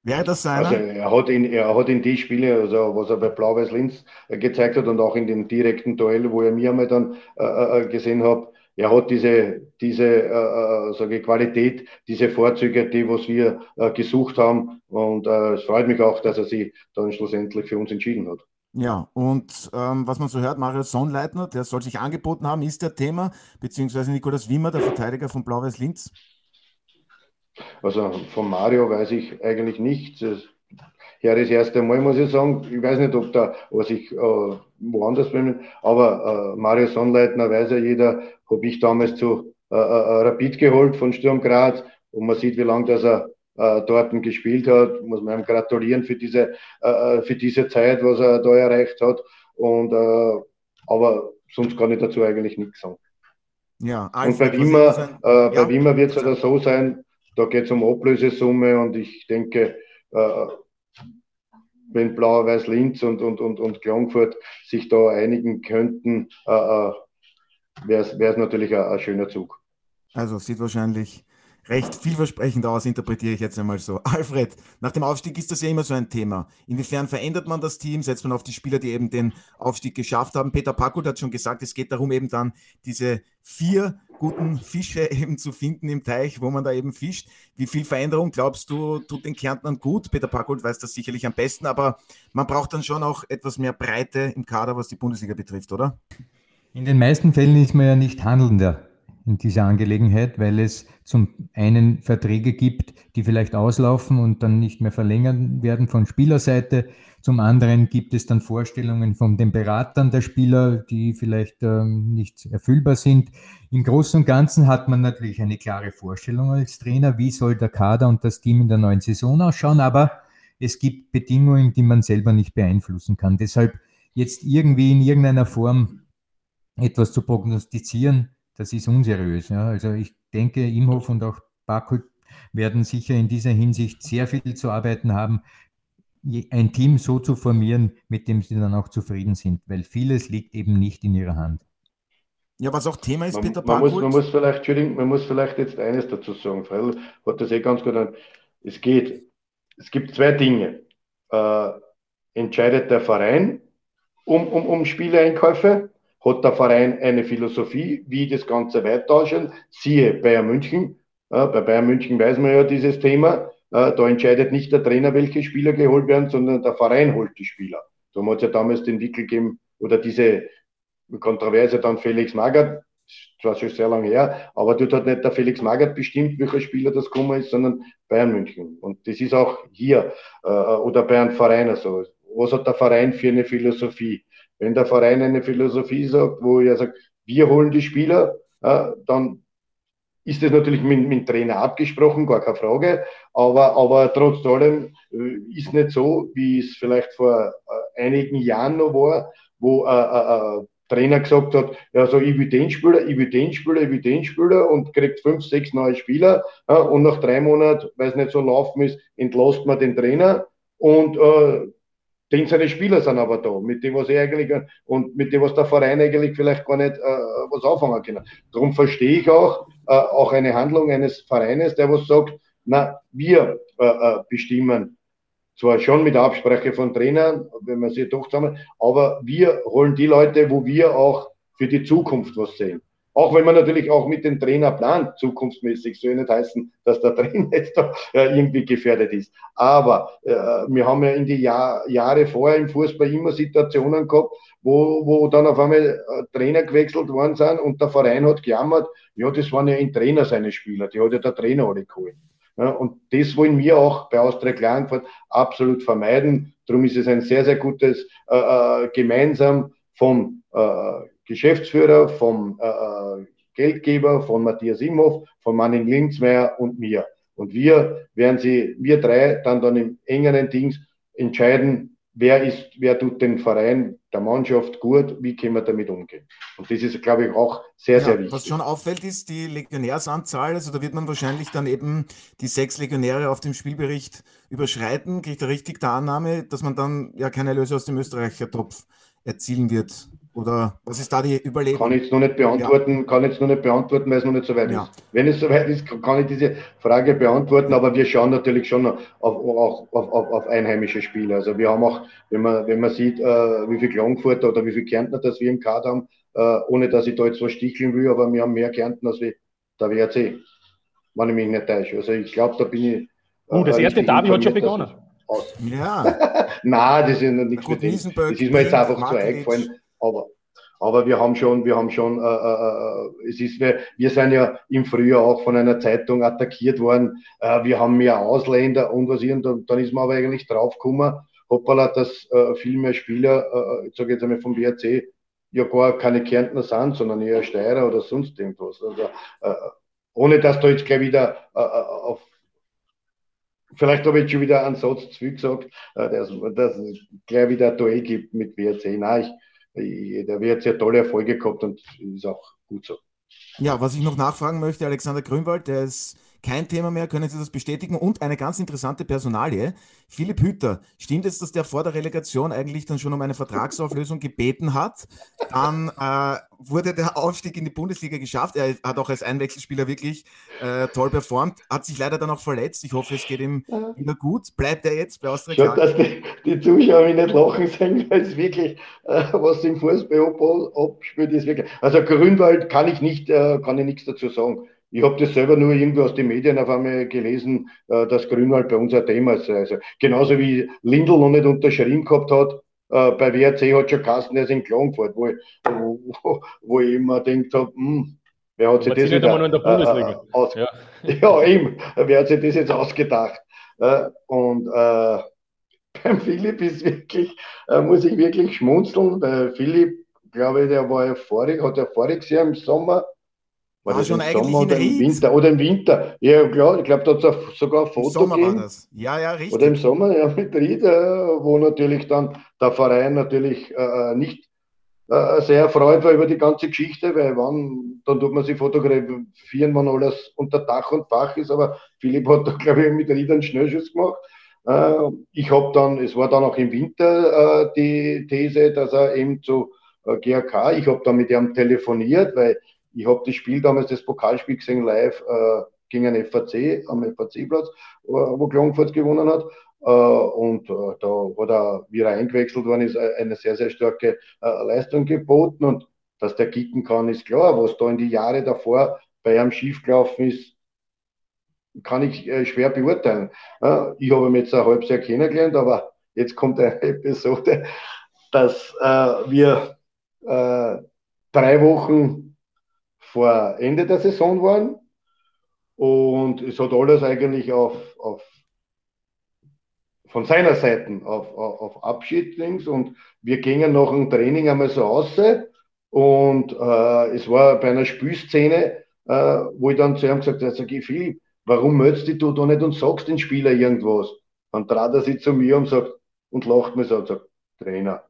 Wäre das so einer? Also er hat in, er hat in die Spiele, also was er bei Blau-Weiß Linz äh, gezeigt hat und auch in dem direkten Duell, wo er mir einmal dann äh, äh, äh gesehen hat, er hat diese, diese äh, sage Qualität, diese Vorzüge, die was wir äh, gesucht haben. Und äh, es freut mich auch, dass er sich dann schlussendlich für uns entschieden hat. Ja, und ähm, was man so hört, Mario Sonnleitner, der soll sich angeboten haben, ist der Thema, beziehungsweise Nikolaus Wimmer, der Verteidiger von Blau-Weiß Linz? Also von Mario weiß ich eigentlich nichts. Ja, das erste Mal muss ich sagen, ich weiß nicht, ob da, was ich äh, woanders bin, aber äh, Mario Sonnleitner weiß ja jeder, habe ich damals zu äh, äh, Rapid geholt von Sturm Graz und man sieht, wie lange das er äh, dort gespielt hat. Muss man ihm gratulieren für diese, äh, äh, für diese Zeit, was er da erreicht hat. Und, äh, aber sonst kann ich dazu eigentlich nichts sagen. Ja, Alfred, und bei Wimmer, äh, ja, Wimmer wird es ja so sein, da geht es um Ablösesumme und ich denke, äh, wenn Blau-Weiß Linz und, und, und, und Klagenfurt sich da einigen könnten, äh, wäre es natürlich ein, ein schöner Zug. Also sieht wahrscheinlich recht vielversprechend aus, interpretiere ich jetzt einmal so. Alfred, nach dem Aufstieg ist das ja immer so ein Thema. Inwiefern verändert man das Team? Setzt man auf die Spieler, die eben den Aufstieg geschafft haben? Peter Packult hat schon gesagt, es geht darum, eben dann diese vier guten Fische eben zu finden im Teich, wo man da eben fischt. Wie viel Veränderung glaubst du, tut den Kärntnern gut? Peter Packult weiß das sicherlich am besten, aber man braucht dann schon auch etwas mehr Breite im Kader, was die Bundesliga betrifft, oder? In den meisten Fällen ist man ja nicht handelnder in dieser Angelegenheit, weil es zum einen Verträge gibt, die vielleicht auslaufen und dann nicht mehr verlängert werden von Spielerseite. Zum anderen gibt es dann Vorstellungen von den Beratern der Spieler, die vielleicht ähm, nicht erfüllbar sind. Im Großen und Ganzen hat man natürlich eine klare Vorstellung als Trainer, wie soll der Kader und das Team in der neuen Saison ausschauen, aber es gibt Bedingungen, die man selber nicht beeinflussen kann. Deshalb jetzt irgendwie in irgendeiner Form etwas zu prognostizieren, das ist unseriös. Ja. Also ich denke, Imhof und auch Bakul werden sicher in dieser Hinsicht sehr viel zu arbeiten haben, ein Team so zu formieren, mit dem sie dann auch zufrieden sind, weil vieles liegt eben nicht in ihrer Hand. Ja, was auch Thema ist, man, Peter man muss, man muss vielleicht, Entschuldigung, man muss vielleicht jetzt eines dazu sagen, Fredel hat das eh ganz gut an. Es geht, es gibt zwei Dinge. Äh, entscheidet der Verein um, um, um Spieleinkäufe hat der Verein eine Philosophie, wie das Ganze weiter ausschaut. Siehe Bayern München. Ja, bei Bayern München weiß man ja dieses Thema. Ja, da entscheidet nicht der Trainer, welche Spieler geholt werden, sondern der Verein holt die Spieler. Da hat es ja damals den Wickel gegeben, oder diese Kontroverse dann Felix Magath, das war schon sehr lange her, aber dort hat nicht der Felix Magath bestimmt, welcher Spieler das gekommen ist, sondern Bayern München. Und das ist auch hier, äh, oder bei einem Verein so. Was hat der Verein für eine Philosophie? Wenn der Verein eine Philosophie sagt, wo er sagt, wir holen die Spieler, dann ist das natürlich mit, mit dem Trainer abgesprochen, gar keine Frage. Aber, aber trotz allem äh, ist nicht so, wie es vielleicht vor äh, einigen Jahren noch war, wo ein äh, Trainer gesagt hat, ja, so ich will den Spieler, ich will den Spieler, ich will den Spieler und kriegt fünf, sechs neue Spieler und nach drei Monaten, weil es nicht so laufen ist, entlässt man den Trainer und äh, denn seine Spieler sind aber da, mit dem, was er eigentlich und mit dem, was der Verein eigentlich vielleicht gar nicht äh, was anfangen kann. Darum verstehe ich auch, äh, auch eine Handlung eines Vereines, der was sagt, na, wir äh, äh bestimmen, zwar schon mit Absprache von Trainern, wenn man sie doch zusammen, aber wir holen die Leute, wo wir auch für die Zukunft was sehen. Auch wenn man natürlich auch mit dem Trainer plant, zukunftsmäßig, soll nicht heißen, dass der Trainer jetzt da äh, irgendwie gefährdet ist. Aber äh, wir haben ja in die Jahr, Jahre vorher im Fußball immer Situationen gehabt, wo, wo dann auf einmal äh, Trainer gewechselt worden sind und der Verein hat gejammert, ja, das waren ja ein Trainer seine Spieler, die hat ja der Trainer alle geholt. Ja, und das wollen wir auch bei Austria Klagenfurt absolut vermeiden. Darum ist es ein sehr, sehr gutes äh, äh gemeinsam vom äh, Geschäftsführer, vom äh, äh, Geldgeber, von Matthias Imhoff, von Manning Linzmeier und mir. Und wir werden sie, wir drei, dann dann im engeren Dings entscheiden, wer ist, wer tut den Verein, der Mannschaft gut, wie können wir damit umgehen. Und das ist, glaube ich, auch sehr, ja, sehr wichtig. Was schon auffällt, ist die Legionärsanzahl. Also da wird man wahrscheinlich dann eben die sechs Legionäre auf dem Spielbericht überschreiten. Kriegt er richtig der Annahme, dass man dann ja keine Erlöse aus dem Österreicher Topf erzielen wird oder was ist da die Überlegung? Kann ich jetzt noch nicht beantworten, ja. kann jetzt noch nicht beantworten, weil es noch nicht so weit ja. ist. Wenn es so weit ist, kann ich diese Frage beantworten, aber wir schauen natürlich schon auf, auf, auf, auf einheimische Spiele. Also wir haben auch, wenn man, wenn man sieht, äh, wie viel Klangfurter oder wie viel Kärntner das wir im Kader haben, äh, ohne dass ich da jetzt was sticheln will, aber wir haben mehr Kärntner als wie der WRC, wenn ich mich nicht täusche. Also ich glaube, da bin ich. Oh, das erste Derby hat schon begonnen. Ja. Nein, das ist ja nichts mit dem. Das ist mir jetzt einfach so eingefallen. Aber, aber wir haben schon, wir haben schon, äh, äh, äh, es ist, wir, wir sind ja im Frühjahr auch von einer Zeitung attackiert worden. Äh, wir haben mehr Ausländer und was und dann ist man aber eigentlich draufgekommen, hoppala, dass äh, viel mehr Spieler, äh, ich sage jetzt einmal vom BRC, ja gar keine Kärntner sind, sondern eher Steirer oder sonst irgendwas. Also, äh, ohne dass da jetzt gleich wieder äh, auf Vielleicht habe ich jetzt schon wieder einen Satz zu viel gesagt, äh, dass, dass es gleich wieder ein Duell gibt mit WRC. Nein, ich, der wird sehr tolle Erfolge gehabt und ist auch gut so. Ja, was ich noch nachfragen möchte, Alexander Grünwald, der ist kein Thema mehr, können Sie das bestätigen? Und eine ganz interessante Personalie. Philipp Hütter, stimmt es, dass der vor der Relegation eigentlich dann schon um eine Vertragsauflösung gebeten hat? Dann äh, wurde der Aufstieg in die Bundesliga geschafft. Er hat auch als Einwechselspieler wirklich äh, toll performt, hat sich leider dann auch verletzt. Ich hoffe, es geht ihm wieder gut. Bleibt er jetzt bei Austria Schaut, dass die, die, Zuschauer mich nicht lachen sehen, weil es wirklich, äh, was im Fußball abspielt, ist wirklich. Also Grünwald kann ich nicht, äh, kann ich nichts dazu sagen. Ich habe das selber nur irgendwo aus den Medien auf einmal gelesen, äh, dass Grünwald bei uns ein Thema ist. Also genauso wie Lindl noch nicht unterschrieben gehabt hat, äh, bei WRC hat schon Kasten, der ist in Klagenfurt, wo ich, wo, wo ich immer denkt habe, hm, wer hat sich das in der Bundesliga. Äh, aus, ja. ja, eben, wer hat sich das jetzt ausgedacht? Äh, und äh, beim Philipp ist wirklich, äh, muss ich wirklich schmunzeln, weil Philipp, glaube ich, der war ja vorig, hat ja voriges Jahr im Sommer war, war schon eigentlich Sommer in oder im Winter? Oder im Winter. Ja, klar, ich glaube, da hat es sogar ein Foto Im Sommer gegeben. war das. Ja, ja, richtig. Oder im Sommer, ja, mit Ried, äh, wo natürlich dann der Verein natürlich äh, äh, nicht äh, sehr erfreut war über die ganze Geschichte, weil wann, dann tut man sich fotografieren, wenn alles unter Dach und Fach ist, aber Philipp hat da, glaube ich, mit Ried einen Schnellschuss gemacht. Äh, ich habe dann, es war dann auch im Winter äh, die These, dass er eben zu GRK, ich habe dann mit ihm telefoniert, weil ich habe das Spiel damals, das Pokalspiel gesehen, live äh, gegen einen FAC am FAC-Platz, wo Klagenfurt gewonnen hat. Äh, und äh, da hat er, wie er eingewechselt worden ist, äh, eine sehr, sehr starke äh, Leistung geboten. Und dass der kicken kann, ist klar. Was da in die Jahre davor bei einem schiefgelaufen ist, kann ich äh, schwer beurteilen. ich habe ihn jetzt ein halbes Jahr kennengelernt, aber jetzt kommt eine Episode, dass wir drei Wochen vor Ende der Saison waren. Und es hat alles eigentlich auf, auf von seiner Seite auf, auf, auf Abschied links und wir gingen nach dem Training einmal so aus und äh, es war bei einer Spielszene, äh, wo ich dann zu ihm gesagt habe, sag ich, Philipp, warum meldest du da nicht und sagst den Spieler irgendwas? Dann trat er sich zu mir und sagt und lacht mir so und sagt, Trainer,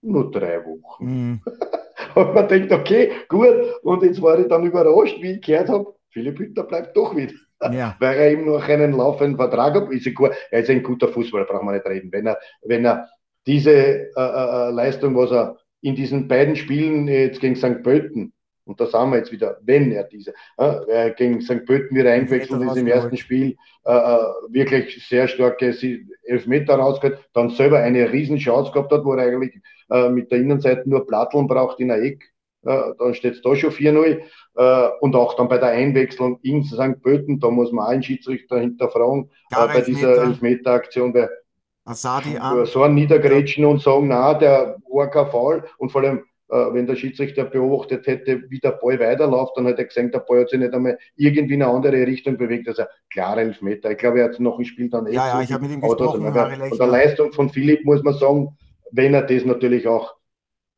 nur drei Wochen. Mm. Und man denkt, okay, gut. Und jetzt war ich dann überrascht, wie ich gehört habe, Philipp Hütter bleibt doch wieder. Ja. Weil er eben noch einen laufenden Vertrag hat. Ist er ist ein guter Fußballer, brauchen wir nicht reden. Wenn er, wenn er diese äh, äh, äh, Leistung, was er in diesen beiden Spielen jetzt gegen St. Pölten, und da sagen wir jetzt wieder, wenn er diese, äh, gegen St. Pölten wieder eingewechselt ist im ersten Spiel, äh, äh, wirklich sehr starke Elfmeter rausgeholt, dann selber eine Riesenchance gehabt hat, wo er eigentlich äh, mit der Innenseite nur Platteln braucht in der Eck, äh, dann steht es da schon 4-0. Äh, und auch dann bei der Einwechslung in St. Pölten, da muss man einen Schiedsrichter hinterfragen, äh, bei dieser Elfmeter-Aktion Asadi an. so ein Niedergrätschen und sagen, na, der war kein Fall und vor allem äh, wenn der Schiedsrichter beobachtet hätte, wie der Ball weiterläuft, dann hätte er gesehen, der Ball hat sich nicht einmal irgendwie in eine andere Richtung bewegt. Also klare Elfmeter. Ich glaube, er hat noch ein Spiel dann echt. Ja, ja, ich habe mit ihm gesprochen. Von der Leistung von Philipp muss man sagen, wenn er das natürlich auch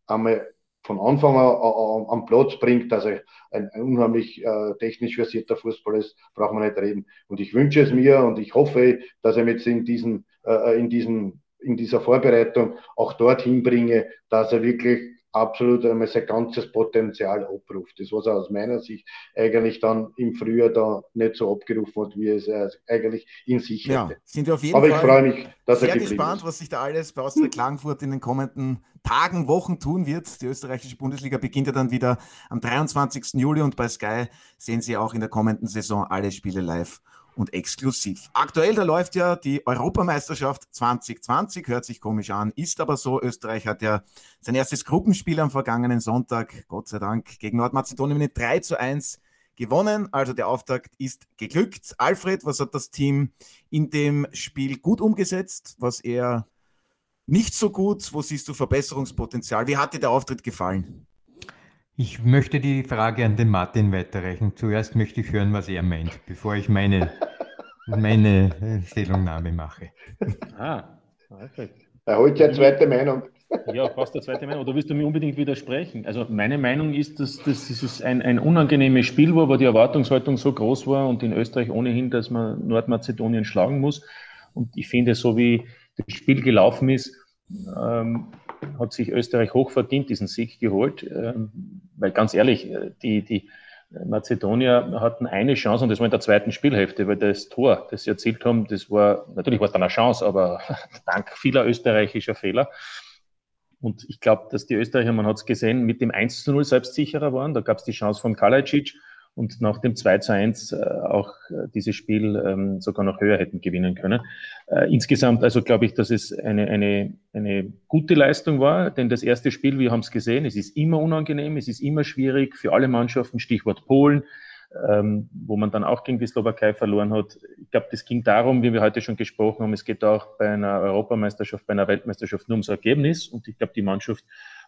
einmal von Anfang an am Platz bringt, dass er ein, unheimlich äh, technisch versierter Fußballer ist, braucht man nicht reden. Und ich wünsche es mir und ich hoffe, dass er jetzt in diesen, äh, in diesen, in dieser Vorbereitung auch dorthin bringe, dass er wirklich absolut einmal sein ganzes Potenzial abruft. Das, was er aus meiner Sicht eigentlich dann im Frühjahr da nicht so abgerufen hat, wie es er eigentlich in sich ja, hätte. Sind wir auf jeden Aber Fall ich freue mich, dass sehr er gespannt, ist. was sich da alles bei Austria Klagenfurt in den kommenden Tagen, Wochen tun wird. Die österreichische Bundesliga beginnt ja dann wieder am 23. Juli und bei Sky sehen Sie auch in der kommenden Saison alle Spiele live und exklusiv. Aktuell, da läuft ja die Europameisterschaft 2020, hört sich komisch an, ist aber so. Österreich hat ja sein erstes Gruppenspiel am vergangenen Sonntag, Gott sei Dank, gegen Nordmazedonien mit 3 zu 1 gewonnen. Also der Auftakt ist geglückt. Alfred, was hat das Team in dem Spiel gut umgesetzt? Was eher nicht so gut? Wo siehst du Verbesserungspotenzial? Wie hat dir der Auftritt gefallen? Ich möchte die Frage an den Martin weiterreichen. Zuerst möchte ich hören, was er meint, bevor ich meine, meine äh, Stellungnahme mache. Ah, perfekt. Er holt ja zweite Meinung. Ja, fast eine zweite Meinung. Oder willst du mir unbedingt widersprechen? Also meine Meinung ist, dass, dass dieses ein, ein unangenehmes Spiel war, weil die Erwartungshaltung so groß war und in Österreich ohnehin, dass man Nordmazedonien schlagen muss. Und ich finde, so wie das Spiel gelaufen ist, ähm, hat sich Österreich hochverdient diesen Sieg geholt, ähm, weil ganz ehrlich, äh, die, die Mazedonier hatten eine Chance und das war in der zweiten Spielhälfte, weil das Tor, das sie erzielt haben, das war, natürlich war es dann eine Chance, aber dank vieler österreichischer Fehler. Und ich glaube, dass die Österreicher, man hat es gesehen, mit dem 1 zu 0 selbstsicherer waren. Da gab es die Chance von Kalajdzic und nach dem 2 zu 1 äh, auch äh, dieses Spiel ähm, sogar noch höher hätten gewinnen können. Äh, insgesamt also glaube ich, dass es eine, eine, eine gute Leistung war, denn das erste Spiel, wir haben es gesehen, es ist immer unangenehm, es ist immer schwierig für alle Mannschaften, Stichwort Polen, ähm, wo man dann auch gegen die Slowakei verloren hat. Ich glaube, das ging darum, wie wir heute schon gesprochen haben, es geht auch bei einer Europameisterschaft, bei einer Weltmeisterschaft nur ums Ergebnis und ich glaube, die Mannschaft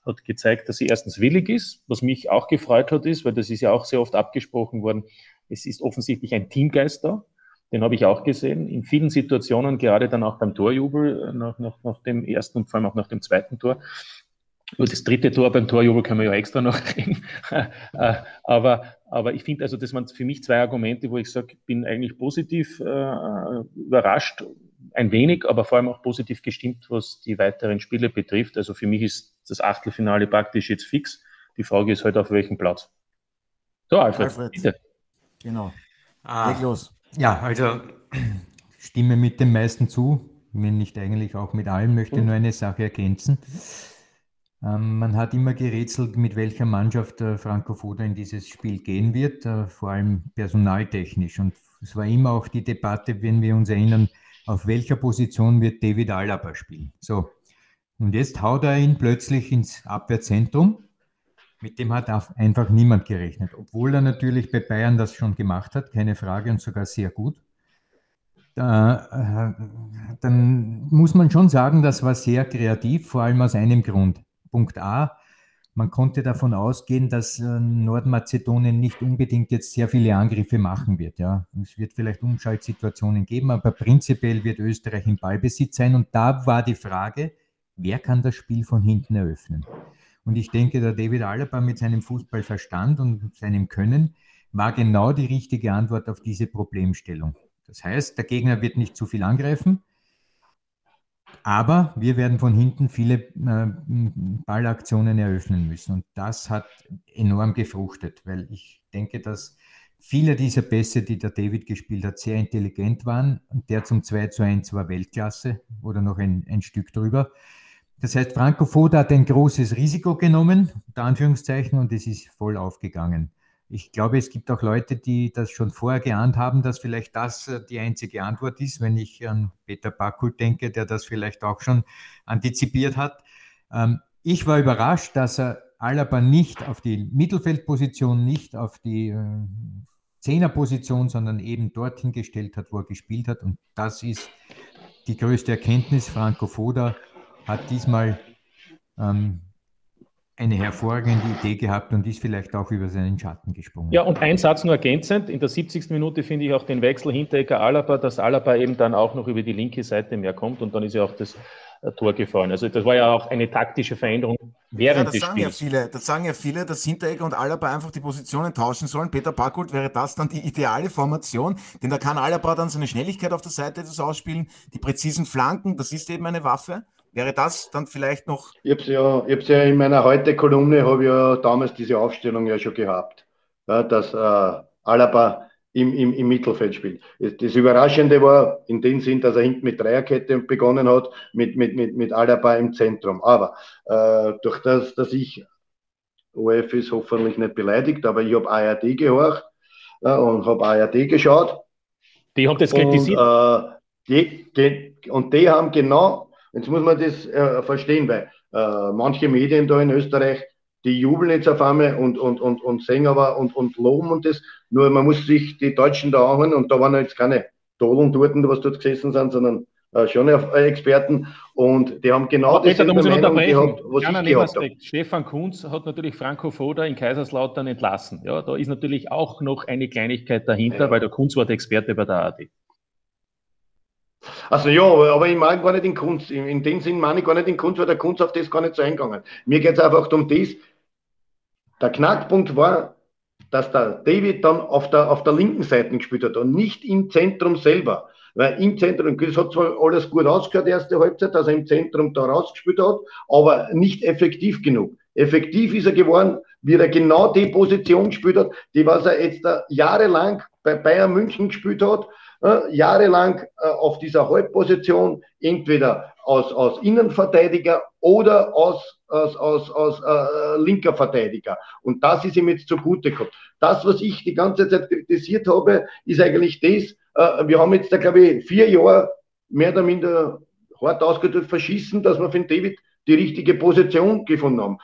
hat gezeigt, dass sie erstens willig ist. Was mich auch gefreut hat, ist, weil das ist ja auch sehr oft abgesprochen worden, es ist offensichtlich ein Teamgeist da. Den habe ich auch gesehen. In vielen Situationen, gerade dann auch beim Torjubel, nach, nach, nach dem ersten und vor allem auch nach dem zweiten Tor. Über das dritte Tor beim Torjubel können wir ja extra noch reden. Äh, aber, aber ich finde, also das waren für mich zwei Argumente, wo ich sage, bin eigentlich positiv äh, überrascht ein wenig, aber vor allem auch positiv gestimmt, was die weiteren Spiele betrifft. Also für mich ist das Achtelfinale praktisch jetzt fix. Die Frage ist halt auf welchem Platz. So, Alfred, Alfred. bitte. Genau. Ah, Leg los. Ja, also stimme mit den meisten zu, wenn nicht eigentlich auch mit allen, möchte nur eine Sache ergänzen. Ähm, man hat immer gerätselt, mit welcher Mannschaft äh, Franco Foda in dieses Spiel gehen wird, äh, vor allem personaltechnisch. Und es war immer auch die Debatte, wenn wir uns erinnern, auf welcher Position wird David Alaba spielen. So, und jetzt haut er ihn plötzlich ins Abwehrzentrum. Mit dem hat einfach niemand gerechnet, obwohl er natürlich bei Bayern das schon gemacht hat, keine Frage und sogar sehr gut. Da, äh, dann muss man schon sagen, das war sehr kreativ, vor allem aus einem Grund. Punkt A, man konnte davon ausgehen, dass äh, Nordmazedonien nicht unbedingt jetzt sehr viele Angriffe machen wird. Ja. Es wird vielleicht Umschaltsituationen geben, aber prinzipiell wird Österreich im Ballbesitz sein. Und da war die Frage, wer kann das Spiel von hinten eröffnen? Und ich denke, der David Alaba mit seinem Fußballverstand und seinem Können war genau die richtige Antwort auf diese Problemstellung. Das heißt, der Gegner wird nicht zu viel angreifen, aber wir werden von hinten viele äh, Ballaktionen eröffnen müssen. Und das hat enorm gefruchtet, weil ich denke, dass viele dieser Pässe, die der David gespielt hat, sehr intelligent waren. Und der zum 2 zu 1 war Weltklasse oder noch ein, ein Stück drüber. Das heißt, Franco Foda hat ein großes Risiko genommen, unter Anführungszeichen, und es ist voll aufgegangen. Ich glaube, es gibt auch Leute, die das schon vorher geahnt haben, dass vielleicht das äh, die einzige Antwort ist, wenn ich an Peter Backholt denke, der das vielleicht auch schon antizipiert hat. Ähm, ich war überrascht, dass er Alaba nicht auf die Mittelfeldposition, nicht auf die äh, Zehnerposition, sondern eben dorthin gestellt hat, wo er gespielt hat. Und das ist die größte Erkenntnis. Franco Foda hat diesmal ähm, eine hervorragende Idee gehabt und ist vielleicht auch über seinen Schatten gesprungen. Ja, und ein Satz nur ergänzend. In der 70. Minute finde ich auch den Wechsel Hinteregger Alaba, dass Alaba eben dann auch noch über die linke Seite mehr kommt und dann ist ja auch das äh, Tor gefallen. Also das war ja auch eine taktische Veränderung während ja, das des sagen Spiels. Ja viele, das sagen ja viele, dass Hinteregger und Alaba einfach die Positionen tauschen sollen. Peter Backholt wäre das dann die ideale Formation, denn da kann Alaba dann seine Schnelligkeit auf der Seite das ausspielen, die präzisen Flanken, das ist eben eine Waffe. Wäre das dann vielleicht noch. Ich habe ja, ja in meiner heute Kolumne habe ja damals diese Aufstellung ja schon gehabt, ja, dass äh, Alaba im, im, im Mittelfeld spielt. Das Überraschende war in dem Sinn, dass er hinten mit Dreierkette begonnen hat, mit, mit, mit, mit Alaba im Zentrum. Aber äh, durch das, dass ich, OF ist hoffentlich nicht beleidigt, aber ich habe ARD gehorcht äh, und habe ARD geschaut. Die haben das kritisiert. Und, äh, die, die, und die haben genau Jetzt muss man das äh, verstehen, weil äh, manche Medien da in Österreich, die jubeln jetzt auf einmal und, und, und, und singen aber und, und loben und das. Nur man muss sich die Deutschen da anhören und da waren jetzt keine Dolen dort, was dort gesessen sind, sondern äh, schon äh, Experten und die haben genau das da muss ich Meinung gehabt, ich. Stefan Kunz hat natürlich Franco Foda in Kaiserslautern entlassen. Ja, da ist natürlich auch noch eine Kleinigkeit dahinter, ja. weil der Kunz war der Experte bei der AD. Also ja, aber ich meine gar nicht in Kunst. In, in dem Sinn meine ich gar nicht in Kunst, weil der Kunst auf das gar nicht so eingegangen. Mir geht es einfach um das. Der Knackpunkt war, dass der David dann auf der, auf der linken Seite gespielt hat und nicht im Zentrum selber. Weil im Zentrum, das hat zwar alles gut ausgehört, erste Halbzeit, dass er im Zentrum da rausgespielt hat, aber nicht effektiv genug. Effektiv ist er geworden, wie er genau die Position gespielt hat, die was er jetzt jahrelang bei Bayern München gespielt hat, uh, jahrelang uh, auf dieser Halbposition, entweder als, als Innenverteidiger oder als, als, als, als äh, linker Verteidiger. Und das ist ihm jetzt zugute gekommen. Das, was ich die ganze Zeit kritisiert habe, ist eigentlich das, äh, wir haben jetzt, da, glaube ich, vier Jahre mehr oder minder hart ausgedrückt verschissen, dass wir für den David die richtige Position gefunden haben.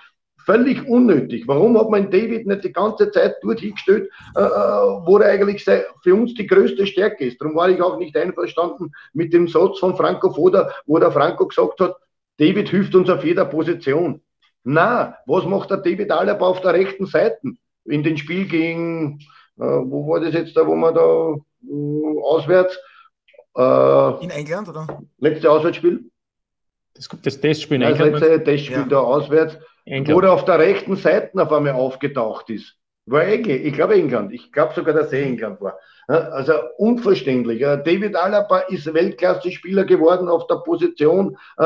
Völlig unnötig. Warum hat man David nicht die ganze Zeit dort hingestellt, äh, äh wo er eigentlich für uns die größte Stärke ist? Darum war ich auch nicht einverstanden mit dem Satz von Franco Foda, wo der Franco gesagt hat, David hilft uns auf jeder Position. Na, was macht der David Alaba auf der rechten Seite? In den Spiel gegen, äh, wo war das jetzt da, wo man da äh, auswärts? Äh, in England, oder? Letzte Auswärtsspiel? Das, das Testspiel in England. Das letzte Testspiel ja. da auswärts, England. wo er auf der rechten Seite auf einmal aufgetaucht ist. War England, ich glaube England. Ich glaube sogar, dass er England war. Also unverständlich. David Alaba ist Weltklasse-Spieler geworden auf der Position, äh,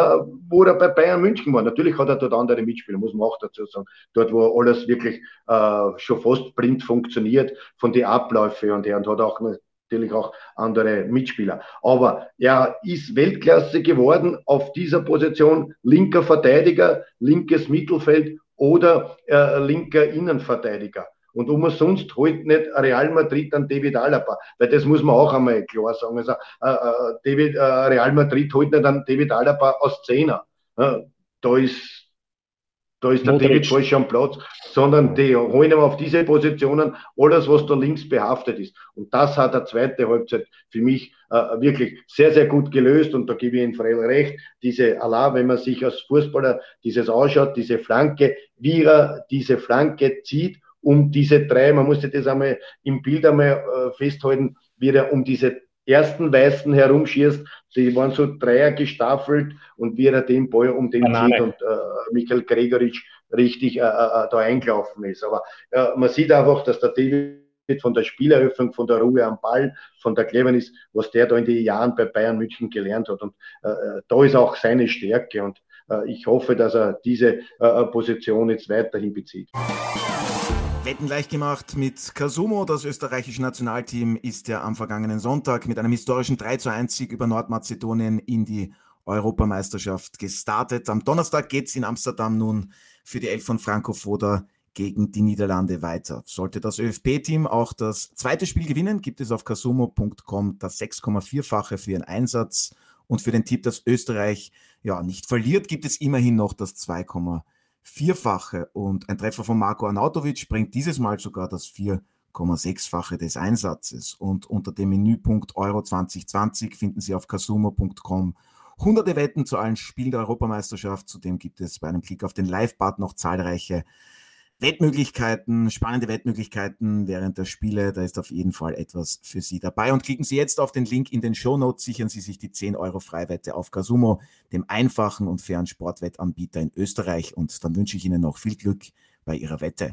wo er bei Bayern München war. Natürlich hat er dort andere Mitspieler, muss man auch dazu sagen. Dort, wo alles wirklich äh, schon fast blind funktioniert von den Abläufen und er und hat auch natürlich auch andere Mitspieler. Aber er ist Weltklasse geworden auf dieser Position linker Verteidiger, linkes Mittelfeld oder äh, linker Innenverteidiger. Und umsonst holt nicht Real Madrid an David Alaba, weil das muss man auch einmal klar sagen. Also, äh, äh David, äh, Real Madrid holt nicht an David Alaba aus Zehner. Äh, da ist da ist der Modric. David falsch am Platz, sondern die holen ihm auf diese Positionen alles, was da links behaftet ist. Und das hat der zweite Halbzeit für mich äh, wirklich sehr, sehr gut gelöst. Und da gebe ich Ihnen Frel recht. Diese Allah, wenn man sich als Fußballer dieses ausschaut, diese Flanke, wie er diese Flanke zieht um diese drei, man muss sich das einmal im Bild einmal äh, festhalten, wie er um diese ersten Weißen herumschießt, die waren so Dreier gestaffelt und wie er den Ball um den zieht und äh, Michael Gregoritsch richtig äh, äh, äh, da eingelaufen ist. Aber äh, man sieht einfach, dass der David von der Spieleröffnung, von der Ruhe am Ball, von der Cleverness, was der da in den Jahren bei Bayern München gelernt hat. Und äh, da ist auch seine Stärke. Und äh, ich hoffe, dass er diese äh, Position jetzt weiterhin bezieht. Wetten leicht gemacht mit Kasumo. Das österreichische Nationalteam ist ja am vergangenen Sonntag mit einem historischen 3 zu 1 Sieg über Nordmazedonien in die Europameisterschaft gestartet. Am Donnerstag geht es in Amsterdam nun für die Elf von Franco Foda gegen die Niederlande weiter. Sollte das ÖFP-Team auch das zweite Spiel gewinnen, gibt es auf kasumo.com das 6,4-fache für ihren Einsatz und für den Tipp, dass Österreich ja nicht verliert, gibt es immerhin noch das 2,4 Vierfache und ein Treffer von Marco Arnautovic bringt dieses Mal sogar das 4,6-fache des Einsatzes. Und unter dem Menüpunkt Euro 2020 finden Sie auf kasumo.com hunderte Wetten zu allen Spielen der Europameisterschaft. Zudem gibt es bei einem Klick auf den Live-Button noch zahlreiche Wettmöglichkeiten, spannende Wettmöglichkeiten während der Spiele. Da ist auf jeden Fall etwas für Sie dabei. Und klicken Sie jetzt auf den Link in den Show Notes, sichern Sie sich die 10 Euro Freiwette auf Casumo, dem einfachen und fairen Sportwettanbieter in Österreich. Und dann wünsche ich Ihnen noch viel Glück bei Ihrer Wette.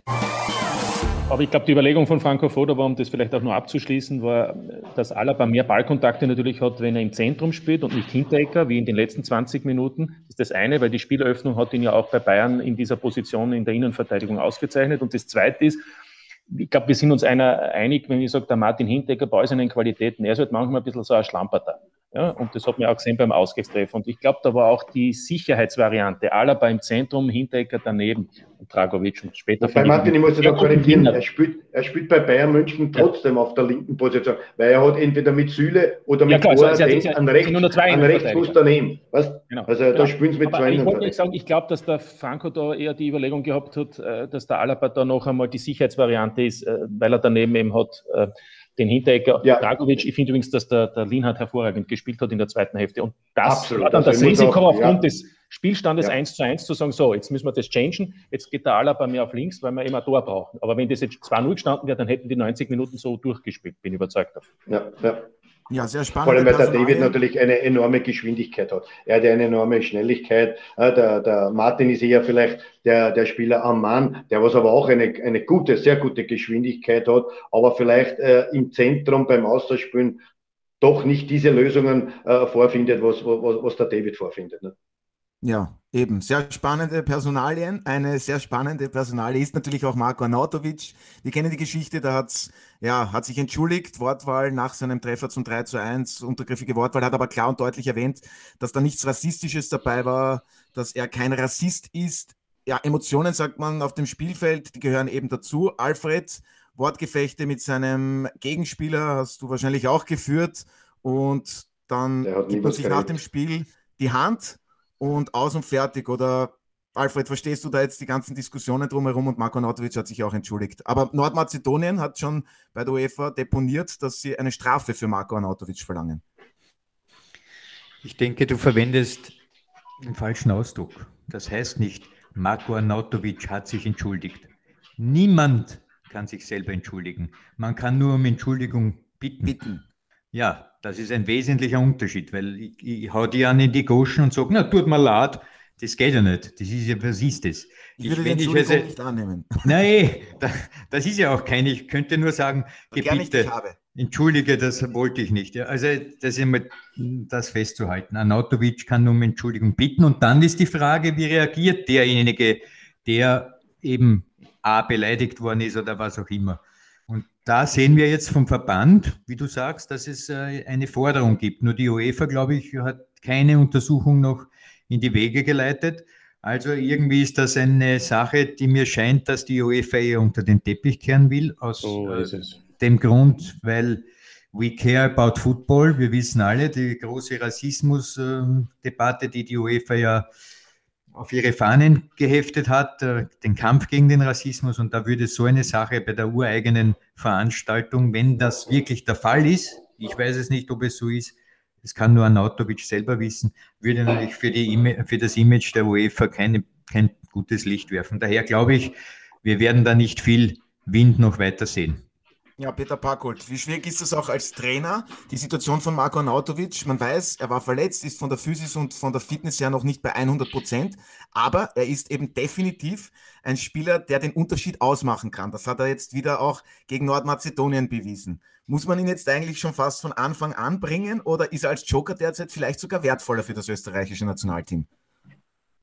Aber ich glaube, die Überlegung von Franco Foda war, um das vielleicht auch nur abzuschließen, war, dass Alaba mehr Ballkontakte natürlich hat, wenn er im Zentrum spielt und nicht Hinterecker, wie in den letzten 20 Minuten. Das ist das eine, weil die Spieleröffnung hat ihn ja auch bei Bayern in dieser Position in der Innenverteidigung ausgezeichnet. Und das zweite ist, ich glaube, wir sind uns einer einig, wenn ich sage, der Martin Hinteregger bei seinen Qualitäten, er ist halt manchmal ein bisschen so ein Schlamperter. Ja, und das hat man auch gesehen beim Ausgleich Und ich glaube, da war auch die Sicherheitsvariante. Alaba im Zentrum, Hinteregger daneben und Dragovic und später. Bei Martin, ich muss da korrigieren, er spielt, er spielt bei Bayern München trotzdem ja. auf der linken Position, weil er hat entweder mit Süle oder mit ja, klar, also, den, ja, an rechts, an Rechtsfuß daneben. Weißt? Genau. Also da spielen sie mit zwei Ich wollte sagen, ich glaube, dass der Franco da eher die Überlegung gehabt hat, äh, dass der Alaba da noch einmal die Sicherheitsvariante ist, äh, weil er daneben eben hat äh, den Hinterecker. Ja. Dragovic, ich finde übrigens, dass der, der Linhardt hervorragend gespielt hat in der zweiten Hälfte. Und das Absolut. war dann das Risiko auch, aufgrund ja. des Spielstandes ja. 1 zu 1 zu sagen, so, jetzt müssen wir das changen, jetzt geht der Alaba mehr auf links, weil wir immer ein Tor brauchen. Aber wenn das jetzt 2-0 gestanden wäre, dann hätten die 90 Minuten so durchgespielt, bin ich überzeugt davon. Ja, ja. Ja, sehr spannend. Vor allem, weil der David natürlich eine enorme Geschwindigkeit hat. Er hat eine enorme Schnelligkeit. Der, der Martin ist eher vielleicht der, der Spieler am Mann, der was aber auch eine, eine gute, sehr gute Geschwindigkeit hat, aber vielleicht äh, im Zentrum beim Austauschspielen doch nicht diese Lösungen äh, vorfindet, was, was, was der David vorfindet. Ne? Ja, eben. Sehr spannende Personalien. Eine sehr spannende Personalie ist natürlich auch Marko Arnautovic. Wir kennen die Geschichte, da hat's, ja, hat sich entschuldigt, Wortwahl nach seinem Treffer zum 3 zu 1, untergriffige Wortwahl, hat aber klar und deutlich erwähnt, dass da nichts Rassistisches dabei war, dass er kein Rassist ist. Ja, Emotionen, sagt man, auf dem Spielfeld, die gehören eben dazu. Alfred, Wortgefechte mit seinem Gegenspieler hast du wahrscheinlich auch geführt und dann gibt man sich nach dem Spiel die Hand und aus und fertig. Oder Alfred, verstehst du da jetzt die ganzen Diskussionen drumherum und Marko Nautovic hat sich auch entschuldigt. Aber Nordmazedonien hat schon bei der UEFA deponiert, dass sie eine Strafe für Marko Nautovic verlangen. Ich denke, du verwendest den falschen Ausdruck. Das heißt nicht, Marko Arnautovic hat sich entschuldigt. Niemand kann sich selber entschuldigen. Man kann nur um Entschuldigung bitten. bitten. Ja, das ist ein wesentlicher Unterschied, weil ich, ich hau die an in die Goschen und sage, na, tut mir leid, das geht ja nicht. Das ist ja, was ist das? Ich würde ich, die also, nicht annehmen. Nein, das, das ist ja auch keine. Ich könnte nur sagen, Gebiete, entschuldige, das wollte ich nicht. Ja, also das ist immer das festzuhalten. Anatovic kann um Entschuldigung bitten und dann ist die Frage, wie reagiert derjenige, der eben A beleidigt worden ist oder was auch immer. Da sehen wir jetzt vom Verband, wie du sagst, dass es äh, eine Forderung gibt. Nur die UEFA, glaube ich, hat keine Untersuchung noch in die Wege geleitet. Also irgendwie ist das eine Sache, die mir scheint, dass die UEFA eher unter den Teppich kehren will, aus so äh, dem Grund, weil we care about football. Wir wissen alle, die große Rassismusdebatte, die die UEFA ja auf ihre Fahnen geheftet hat, äh, den Kampf gegen den Rassismus. Und da würde so eine Sache bei der ureigenen Veranstaltung, wenn das wirklich der Fall ist, ich weiß es nicht, ob es so ist, das kann nur Anatovic selber wissen, würde natürlich für, die, für das Image der UEFA keine, kein gutes Licht werfen. Daher glaube ich, wir werden da nicht viel Wind noch weiter sehen. Ja, Peter Parkold, wie schwierig ist das auch als Trainer, die Situation von Marko Arnautovic? Man weiß, er war verletzt, ist von der Physis und von der Fitness her noch nicht bei 100 Prozent, aber er ist eben definitiv ein Spieler, der den Unterschied ausmachen kann. Das hat er jetzt wieder auch gegen Nordmazedonien bewiesen. Muss man ihn jetzt eigentlich schon fast von Anfang an bringen oder ist er als Joker derzeit vielleicht sogar wertvoller für das österreichische Nationalteam?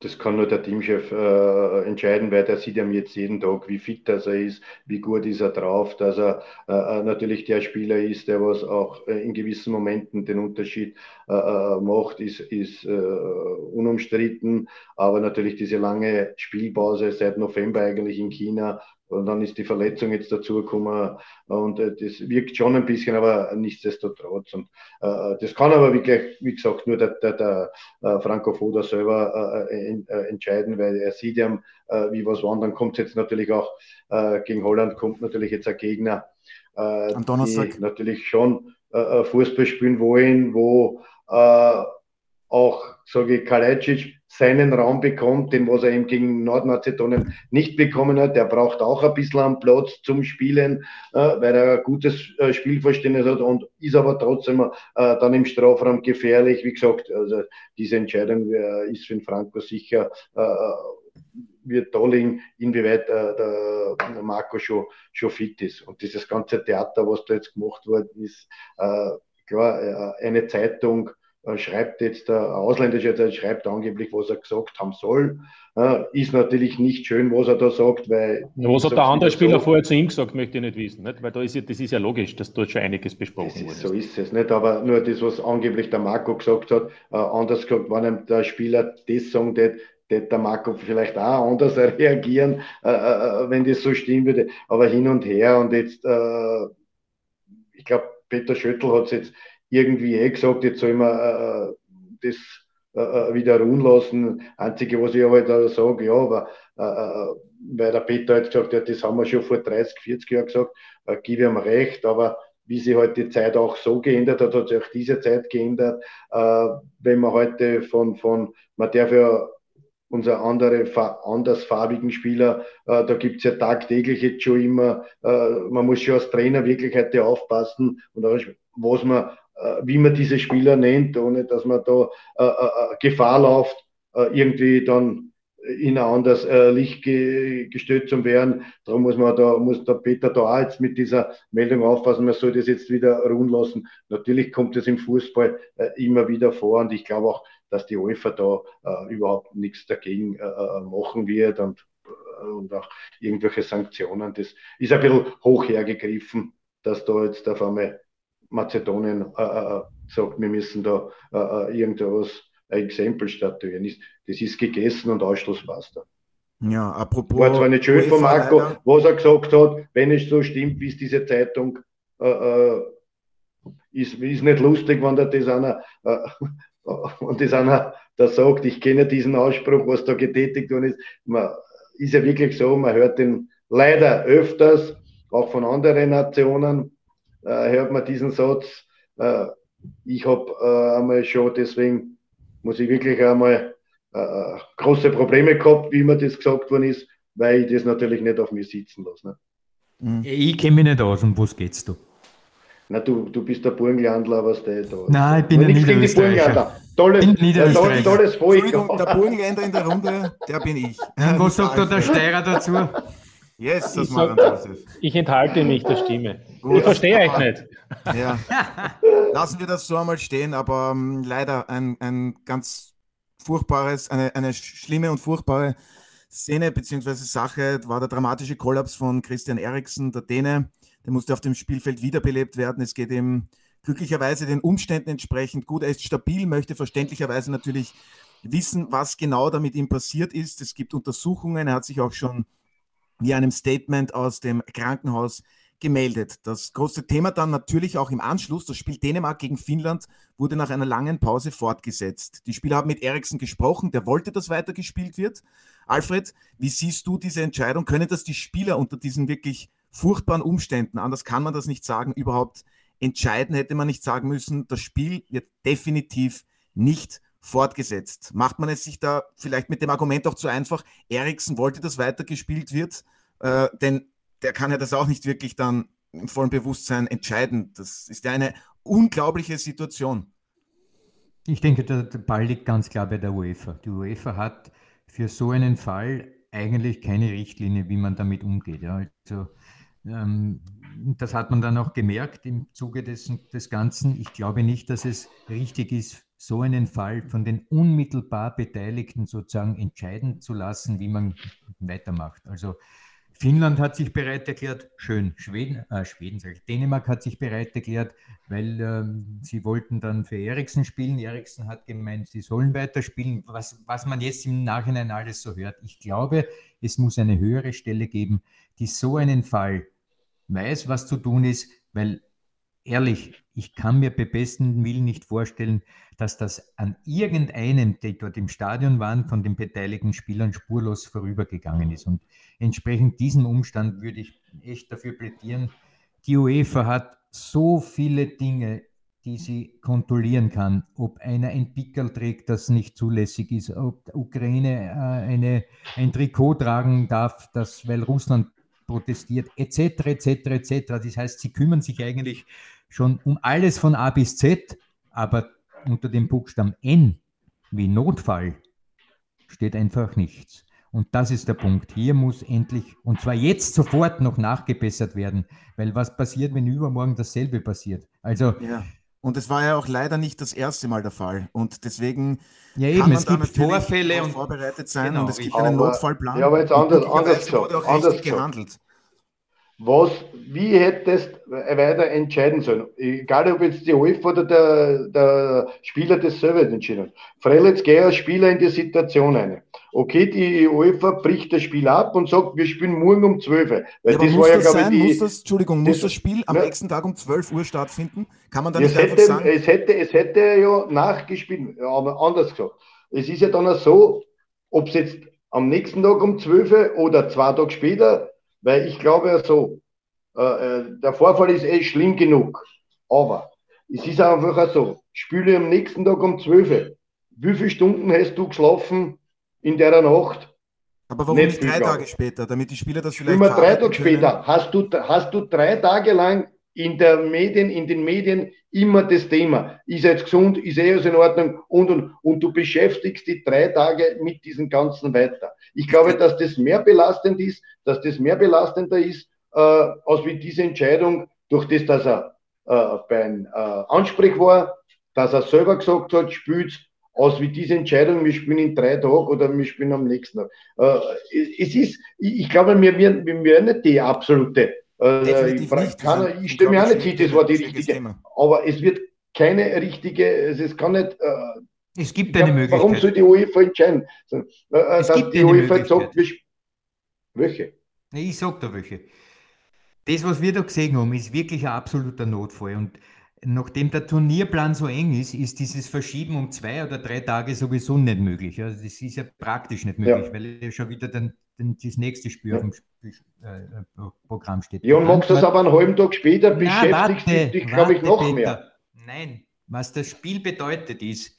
Das kann nur der Teamchef äh, entscheiden, weil der sieht ja jetzt jeden Tag, wie fit das er ist, wie gut ist er drauf, dass er äh, äh natürlich der Spieler ist, der was auch äh, in gewissen Momenten den Unterschied äh, äh macht, ist, ist unumstritten. Aber natürlich diese lange Spielpause seit November eigentlich in China und dann ist die Verletzung jetzt dazugekommen und äh, das wirkt schon ein bisschen, aber nichtsdestotrotz. Und äh, das kann aber wirklich, wie gesagt, nur der, der, der äh, Franco Foda selber äh, äh, äh, entscheiden, weil er sieht ja, wie was war. Und dann kommt jetzt natürlich auch gegen Holland, kommt natürlich jetzt ein Gegner, Am Donnerstag. die natürlich schon Fußball spielen wollen, wo auch, sage ich, Kalajdzic seinen Raum bekommt, den was er eben gegen Nordmazedonien nicht bekommen hat. Der braucht auch ein bisschen am Platz zum Spielen, äh, weil er ein gutes äh, Spielverständnis hat und ist aber trotzdem äh, dann im Strafraum gefährlich. Wie gesagt, also diese Entscheidung äh, ist für den Franco sicher äh, wird liegen, inwieweit äh, der, Marco schon, schon fit ist. Und dieses ganze Theater, was da jetzt gemacht worden ist, klar, eine Zeitung äh, schreibt jetzt der ausländische, der schreibt angeblich, was er gesagt haben soll. Äh, ist natürlich nicht schön, was er da sagt, weil. Ja, was hat der andere Spieler so, vorher zu ihm gesagt, möchte ich nicht wissen. Nicht? Weil da ist ja, das ist ja logisch, dass dort schon einiges besprochen wurde. So ist es nicht, aber nur das, was angeblich der Marco gesagt hat, äh, anders gesagt, wenn einem der Spieler das sagen wird, der Marco vielleicht auch anders reagieren, äh, äh, wenn das so stimmen würde. Aber hin und her und jetzt, äh, ich glaube, Peter Schöttl hat es jetzt irgendwie eh gesagt, jetzt soll man äh, das äh, äh, wieder ruhen lassen. Einzige, was ich aber da sage, ja, aber äh, äh, weil der Peter halt gesagt hat, das haben wir schon vor 30, 40 Jahren gesagt, äh, gebe ihm recht, aber wie sich halt die Zeit auch so geändert hat, hat sich auch diese Zeit geändert. Äh, wenn man heute von, von man darf ja unser andere, andersfarbigen Spieler, äh, da gibt's ja tagtäglich jetzt schon immer, äh, man muss schon als Trainer wirklich heute aufpassen und was man äh, wie man diese Spieler nennt, ohne dass man da äh, äh, Gefahr läuft, irgendwie dann in ein anderes Licht gestellt zu werden. Darum muss man da, muss der Peter da auch jetzt mit dieser Meldung aufpassen, man soll das jetzt wieder ruhen lassen. Natürlich kommt es im Fußball immer wieder vor und ich glaube auch, dass die UEFA da äh, überhaupt nichts dagegen äh, äh machen wird und, äh, und auch irgendwelche Sanktionen. Das ist ein bisschen hoch hergegriffen, dass da jetzt auf einmal Mazedonien äh, äh sagt, wir müssen da äh, irgendwas ein Exempel statuieren. Das ist gegessen und Ausschlussbasta. Ja, apropos. War zwar nicht schön von Marco, leider. was er gesagt hat, wenn es so stimmt, wie es diese Zeitung äh, äh, ist, ist nicht lustig, wenn der das einer, äh, und das einer da sagt, ich kenne diesen Ausspruch, was da getätigt worden ist. Man, ist ja wirklich so, man hört den leider öfters, auch von anderen Nationen, äh, hört man diesen Satz. Äh, ich habe äh, einmal schon, deswegen muss ich wirklich einmal äh, große Probleme gehabt, wie mir das gesagt worden ist, weil ich das natürlich nicht auf mir sitzen lasse. Ne? Mhm. Ich kenne mich nicht aus, um was geht's du? Na, du, du bist der Burgenlandler, was der da Nein, ich bin ein Niederösterreicher. Tolles, Niederösterreicher. tolles Volk. der Burgenländer in der Runde, der bin ich. Und was sagt da der Steirer dazu? Yes, das ich, sag, ich enthalte mich der Stimme. Gut, ich verstehe euch nicht. Ja. Lassen wir das so einmal stehen, aber um, ähm, leider ein, ein ganz furchtbares, eine, eine schlimme und furchtbare Szene bzw. Sache war der dramatische Kollaps von Christian Eriksen, der Däne. Der musste auf dem Spielfeld wiederbelebt werden. Es geht ihm glücklicherweise den Umständen entsprechend gut. Er ist stabil, möchte verständlicherweise natürlich wissen, was genau da mit ihm passiert ist. Es gibt Untersuchungen. Er hat sich auch schon via einem Statement aus dem Krankenhaus gemeldet. Das große Thema dann natürlich auch im Anschluss, das Spiel Dänemark gegen Finnland wurde nach einer langen Pause fortgesetzt. Die Spieler haben mit Eriksen gesprochen, der wollte, dass weitergespielt wird. Alfred, wie siehst du diese Entscheidung? Können das die Spieler unter diesen wirklich furchtbaren Umständen, anders kann man das nicht sagen, überhaupt entscheiden? Hätte man nicht sagen müssen, das Spiel wird definitiv nicht fortgesetzt. Macht man es sich da vielleicht mit dem Argument auch zu einfach, Eriksen wollte, dass weitergespielt wird, äh, denn der kann ja das auch nicht wirklich dann im vollen Bewusstsein entscheiden. Das ist ja eine unglaubliche Situation. Ich denke, der, Ball liegt ganz klar bei der UEFA. Die UEFA hat für so einen Fall eigentlich keine Richtlinie, wie man damit umgeht. Ja. Also, ähm, das hat man dann auch gemerkt im Zuge des, des Ganzen. Ich glaube nicht, dass es richtig ist, so einen Fall von den unmittelbar Beteiligten sozusagen entscheiden zu lassen, wie man weitermacht. Also Finnland hat sich bereit erklärt, schön, Schweden, äh, Schweden ich, Dänemark hat sich bereit erklärt, weil ähm, sie wollten dann für Eriksen spielen. Eriksen hat gemeint, sie sollen weiterspielen, was, was man jetzt im Nachhinein alles so hört. Ich glaube, es muss eine höhere Stelle geben, die so einen Fall weiß, was zu tun ist, weil ehrlich, ich kann mir bei besten Willen nicht vorstellen, dass das an irgendeinem, die dort im Stadion waren, von den beteiligten Spielern spurlos vorübergegangen ist. Und entsprechend diesem Umstand würde ich echt dafür plädieren. Die UEFA hat so viele Dinge, die sie kontrollieren kann, ob einer ein Pickel trägt, das nicht zulässig ist, ob die Ukraine äh, eine, ein Trikot tragen darf, das, weil Russland protestiert, etc., etc., etc. Das heißt, sie kümmern sich eigentlich schon um alles von A bis Z, aber unter dem Buchstaben N wie Notfall steht einfach nichts. Und das ist der Punkt. Hier muss endlich, und zwar jetzt sofort noch nachgebessert werden, weil was passiert, wenn übermorgen dasselbe passiert? Also. Ja. Und es war ja auch leider nicht das erste Mal der Fall. Und deswegen ja, eben, kann man es da gibt Vorfälle und vorbereitet sein genau, und es gibt einen Notfallplan. Ja, aber jetzt anders, anders gesagt. Anders gehandelt was, wie hättest weiter entscheiden sollen? Egal, ob jetzt die UEFA oder der, der Spieler das selber entschieden hat. Freilich, gehe als Spieler in die Situation ein. Okay, die UEFA bricht das Spiel ab und sagt, wir spielen morgen um 12 Uhr. Weil ja, das war ja, glaube ich, die, muss das, Entschuldigung, das, muss das Spiel am ne, nächsten Tag um 12 Uhr stattfinden? Kann man da nicht hätte, sagen? Es hätte, es hätte ja nachgespielt, aber anders gesagt. Es ist ja dann auch so, ob es jetzt am nächsten Tag um 12 Uhr oder zwei Tage später weil ich glaube ja so, äh, äh, der Vorfall ist eh schlimm genug. Aber es ist einfach so, spiele am nächsten Tag um 12 Uhr. Wie viele Stunden hast du geschlafen in der Nacht? Aber warum nicht, nicht drei Tage später, damit die Spieler das vielleicht. Immer drei Tage später. Hast du, hast du drei Tage lang in der Medien, in den Medien immer das Thema. Ist er jetzt gesund? Ist er alles in Ordnung? Und, und, und du beschäftigst die drei Tage mit diesem Ganzen weiter. Ich glaube, dass das mehr belastend ist, dass das mehr belastender ist, äh, als wie diese Entscheidung, durch das, dass er äh, beim äh, Ansprech war, dass er selber gesagt hat, spielt aus wie diese Entscheidung, wir spielen in drei Tagen oder wir spielen am nächsten Tag. Äh, es ist, ich, glaube, wir werden, wir werden nicht die absolute. Äh, ich, nicht, kann, ich stelle mir auch nicht hin, das war die richtige. Thema. Aber es wird keine richtige, es kann nicht. Äh, es gibt eine Möglichkeit. Warum soll die UEFA entscheiden? Äh, es dass gibt die UEFA sagt, welche? Ich sage da welche. Das, was wir da gesehen haben, ist wirklich ein absoluter Notfall. Und Nachdem der Turnierplan so eng ist, ist dieses Verschieben um zwei oder drei Tage sowieso nicht möglich. Also das ist ja praktisch nicht möglich, ja. weil ja schon wieder dann, das nächste Spiel ja. auf dem Spiel, äh, Programm steht. Ja, und magst du das aber einen halben Tag später, beschäftigst du dich, glaube ich, noch Peter. mehr. Nein, was das Spiel bedeutet ist,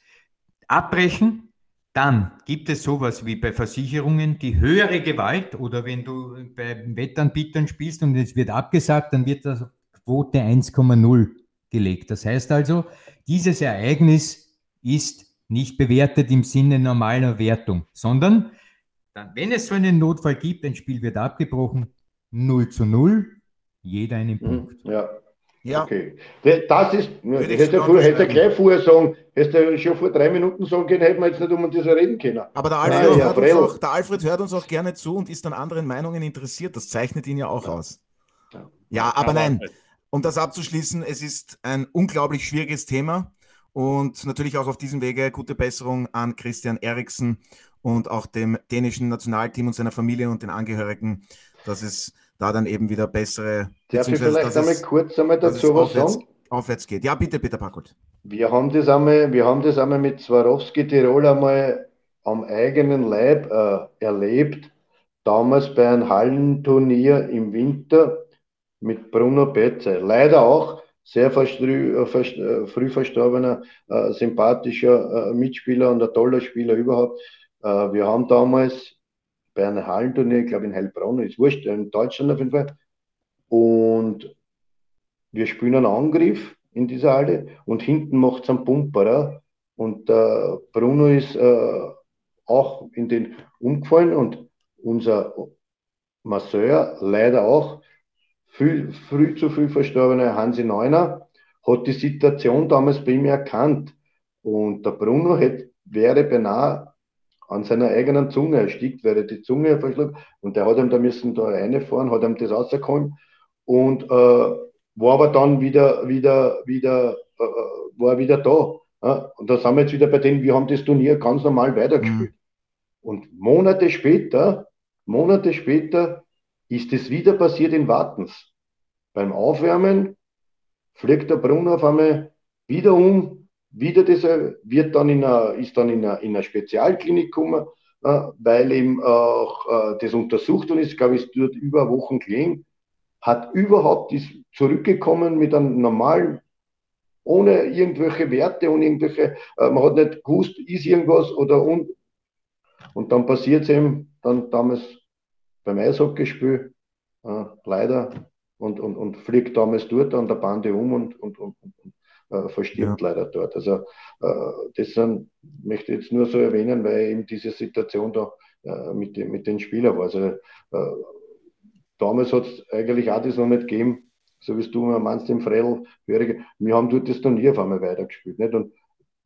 abbrechen, dann gibt es sowas wie bei Versicherungen die höhere Gewalt oder wenn du bei Wettanbietern spielst und es wird abgesagt, dann wird das Quote 1,0 gelegt. Das heißt also, dieses Ereignis ist nicht bewertet im Sinne normaler Wertung, sondern dann, wenn es so einen Notfall gibt, ein Spiel wird abgebrochen, 0 zu 0, jeder einen hm, Punkt. Ja. Ja. Okay. Das ist, hätte du hätte gleich vorher sagen, hätte schon vor drei Minuten sagen können, hätten wir jetzt nicht um das reden können. Aber der Alfred, ja, hört uns auch, der Alfred hört uns auch gerne zu und ist an anderen Meinungen interessiert. Das zeichnet ihn ja auch ja. aus. Ja, ja aber nein, um das abzuschließen, es ist ein unglaublich schwieriges Thema und natürlich auch auf diesem Wege gute Besserung an Christian Eriksen und auch dem dänischen Nationalteam und seiner Familie und den Angehörigen, dass es da dann eben wieder bessere. Darf ich vielleicht einmal es, kurz einmal dazu was aufwärts, sagen? Aufwärts geht. Ja, bitte, Peter Packold. Wir haben das einmal, wir haben das einmal mit Swarovski Tirol einmal am eigenen Leib äh, erlebt. Damals bei einem Hallenturnier im Winter mit Bruno Betze. Leider auch sehr früh, äh, äh, früh verstorbener, äh, sympathischer äh, Mitspieler und ein toller Spieler überhaupt. Äh, wir haben damals bei einem Hallenturnier, ich glaube in Heilbronn, ist wurscht, in Deutschland auf jeden Fall. Und wir spielen einen Angriff in dieser Halle und hinten macht es einen Pumperer. Und äh, Bruno ist auch in den umgefallen und unser Masseur leider auch viel, früh zu früh verstorbene Hansi Neuner hat die Situation damals bei ihm erkannt. Und der Bruno hätte, wäre beinahe an seiner eigenen Zunge erstickt, wäre die Zunge verschluckt. Und der hat ihm da müssen da reinfahren, hat ihm das rausgeholt und äh, war aber dann wieder, wieder, wieder, äh, war wieder da. Ja? Und da sind wir jetzt wieder bei denen, wir haben das Turnier ganz normal weitergespielt. Mhm. Und Monate später, Monate später ist es wieder passiert in Wartens. Beim Aufwärmen fliegt der Brunnen auf einmal wieder um, wieder das, wird dann in einer, ist dann in einer, in einer Spezialklinik gekommen, äh, weil eben auch äh, das untersucht und ist, glaube ich, dort über Wochen gelegen, hat überhaupt, ist zurückgekommen mit einem normalen, ohne irgendwelche Werte und irgendwelche, äh, man hat nicht gewusst, ist irgendwas oder und, und dann passiert es eben dann damals beim Eishockeyspiel, äh, leider, und, und, und fliegt damals dort an der Bande um und, und, und, und äh, verstirbt ja. leider dort. Also äh, das sind, möchte ich jetzt nur so erwähnen, weil eben diese Situation da äh, mit, den, mit den Spielern war. Also äh, damals hat es eigentlich auch das noch nicht gegeben, so wie du meinst, im Fredel, wir haben dort das Turnier auf einmal weitergespielt nicht? und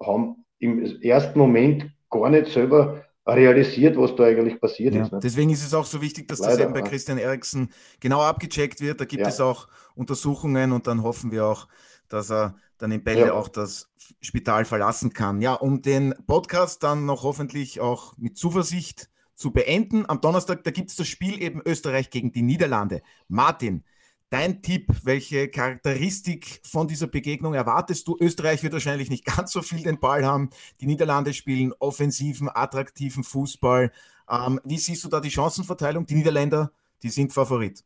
haben im ersten Moment gar nicht selber realisiert, was da eigentlich passiert ja, ist. Ne? Deswegen ist es auch so wichtig, dass Leider, das eben bei Christian Eriksen genau abgecheckt wird. Da gibt ja. es auch Untersuchungen und dann hoffen wir auch, dass er dann in Bälle ja. auch das Spital verlassen kann. Ja, um den Podcast dann noch hoffentlich auch mit Zuversicht zu beenden. Am Donnerstag, da gibt es das Spiel eben Österreich gegen die Niederlande. Martin, Dein Tipp, welche Charakteristik von dieser Begegnung erwartest du? Österreich wird wahrscheinlich nicht ganz so viel den Ball haben. Die Niederlande spielen offensiven, attraktiven Fußball. Ähm, wie siehst du da die Chancenverteilung? Die Niederländer, die sind Favorit.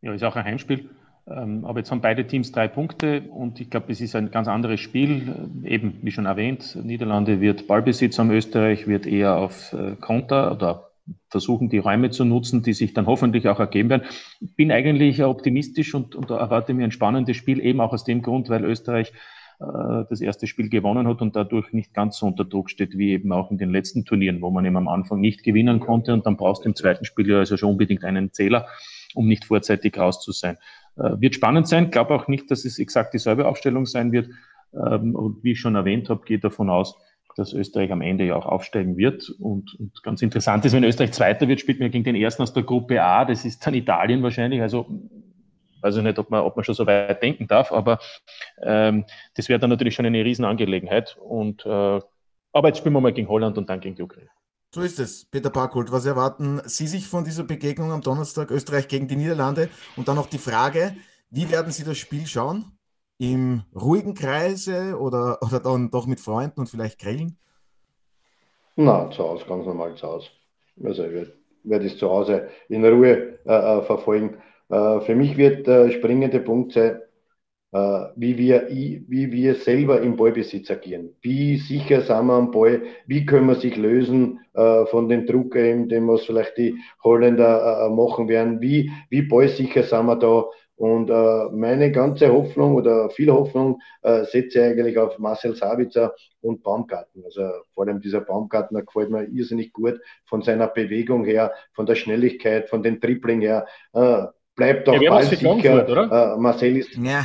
Ja, ist auch ein Heimspiel. Ähm, aber jetzt haben beide Teams drei Punkte und ich glaube, es ist ein ganz anderes Spiel. Eben, wie schon erwähnt, Niederlande wird Ballbesitz haben, Österreich wird eher auf äh, Konter oder versuchen, die Räume zu nutzen, die sich dann hoffentlich auch ergeben werden. Bin eigentlich optimistisch und, und erwarte mir ein spannendes Spiel, eben auch aus dem Grund, weil Österreich äh, das erste Spiel gewonnen hat und dadurch nicht ganz so unter Druck steht wie eben auch in den letzten Turnieren, wo man eben am Anfang nicht gewinnen konnte und dann brauchst du im zweiten Spiel ja also schon unbedingt einen Zähler, um nicht vorzeitig raus zu sein. Äh, wird spannend sein, glaube auch nicht, dass es exakt dieselbe Aufstellung sein wird. Ähm, und wie ich schon erwähnt habe, gehe davon aus, dass Österreich am Ende ja auch aufsteigen wird. Und, und ganz interessant ist, wenn Österreich Zweiter wird, spielt man gegen den ersten aus der Gruppe A, das ist dann Italien wahrscheinlich. Also weiß ich nicht, ob man, ob man schon so weit denken darf, aber ähm, das wäre dann natürlich schon eine Riesenangelegenheit. Und, äh, aber jetzt spielen wir mal gegen Holland und dann gegen die Ukraine. So ist es, Peter Parkholt. Was erwarten Sie sich von dieser Begegnung am Donnerstag Österreich gegen die Niederlande? Und dann noch die Frage, wie werden Sie das Spiel schauen? Im ruhigen Kreise oder, oder dann doch mit Freunden und vielleicht grillen? Na, zu Hause, ganz normal zu Hause. Also ich werde werd es zu Hause in Ruhe äh, äh verfolgen. Äh, für mich wird der springende Punkt sein, äh, wie wir, wie wir selber im Ballbesitz agieren. Wie sicher sind wir am Ball? Wie können wir sich lösen äh, von dem Druck, dem was vielleicht die Holländer machen werden? Wie, wie ballsicher sind wir da? Und äh, meine ganze Hoffnung oder viel Hoffnung äh, setze ich eigentlich auf Marcel Sabitzer und Baumgarten. Also vor allem dieser Baumgartner gefällt mir irrsinnig gut von seiner Bewegung her, von der Schnelligkeit, von den Dribbling her. Äh, bleibt doch ja, bald sicher. Äh, Marcel ist. Ja.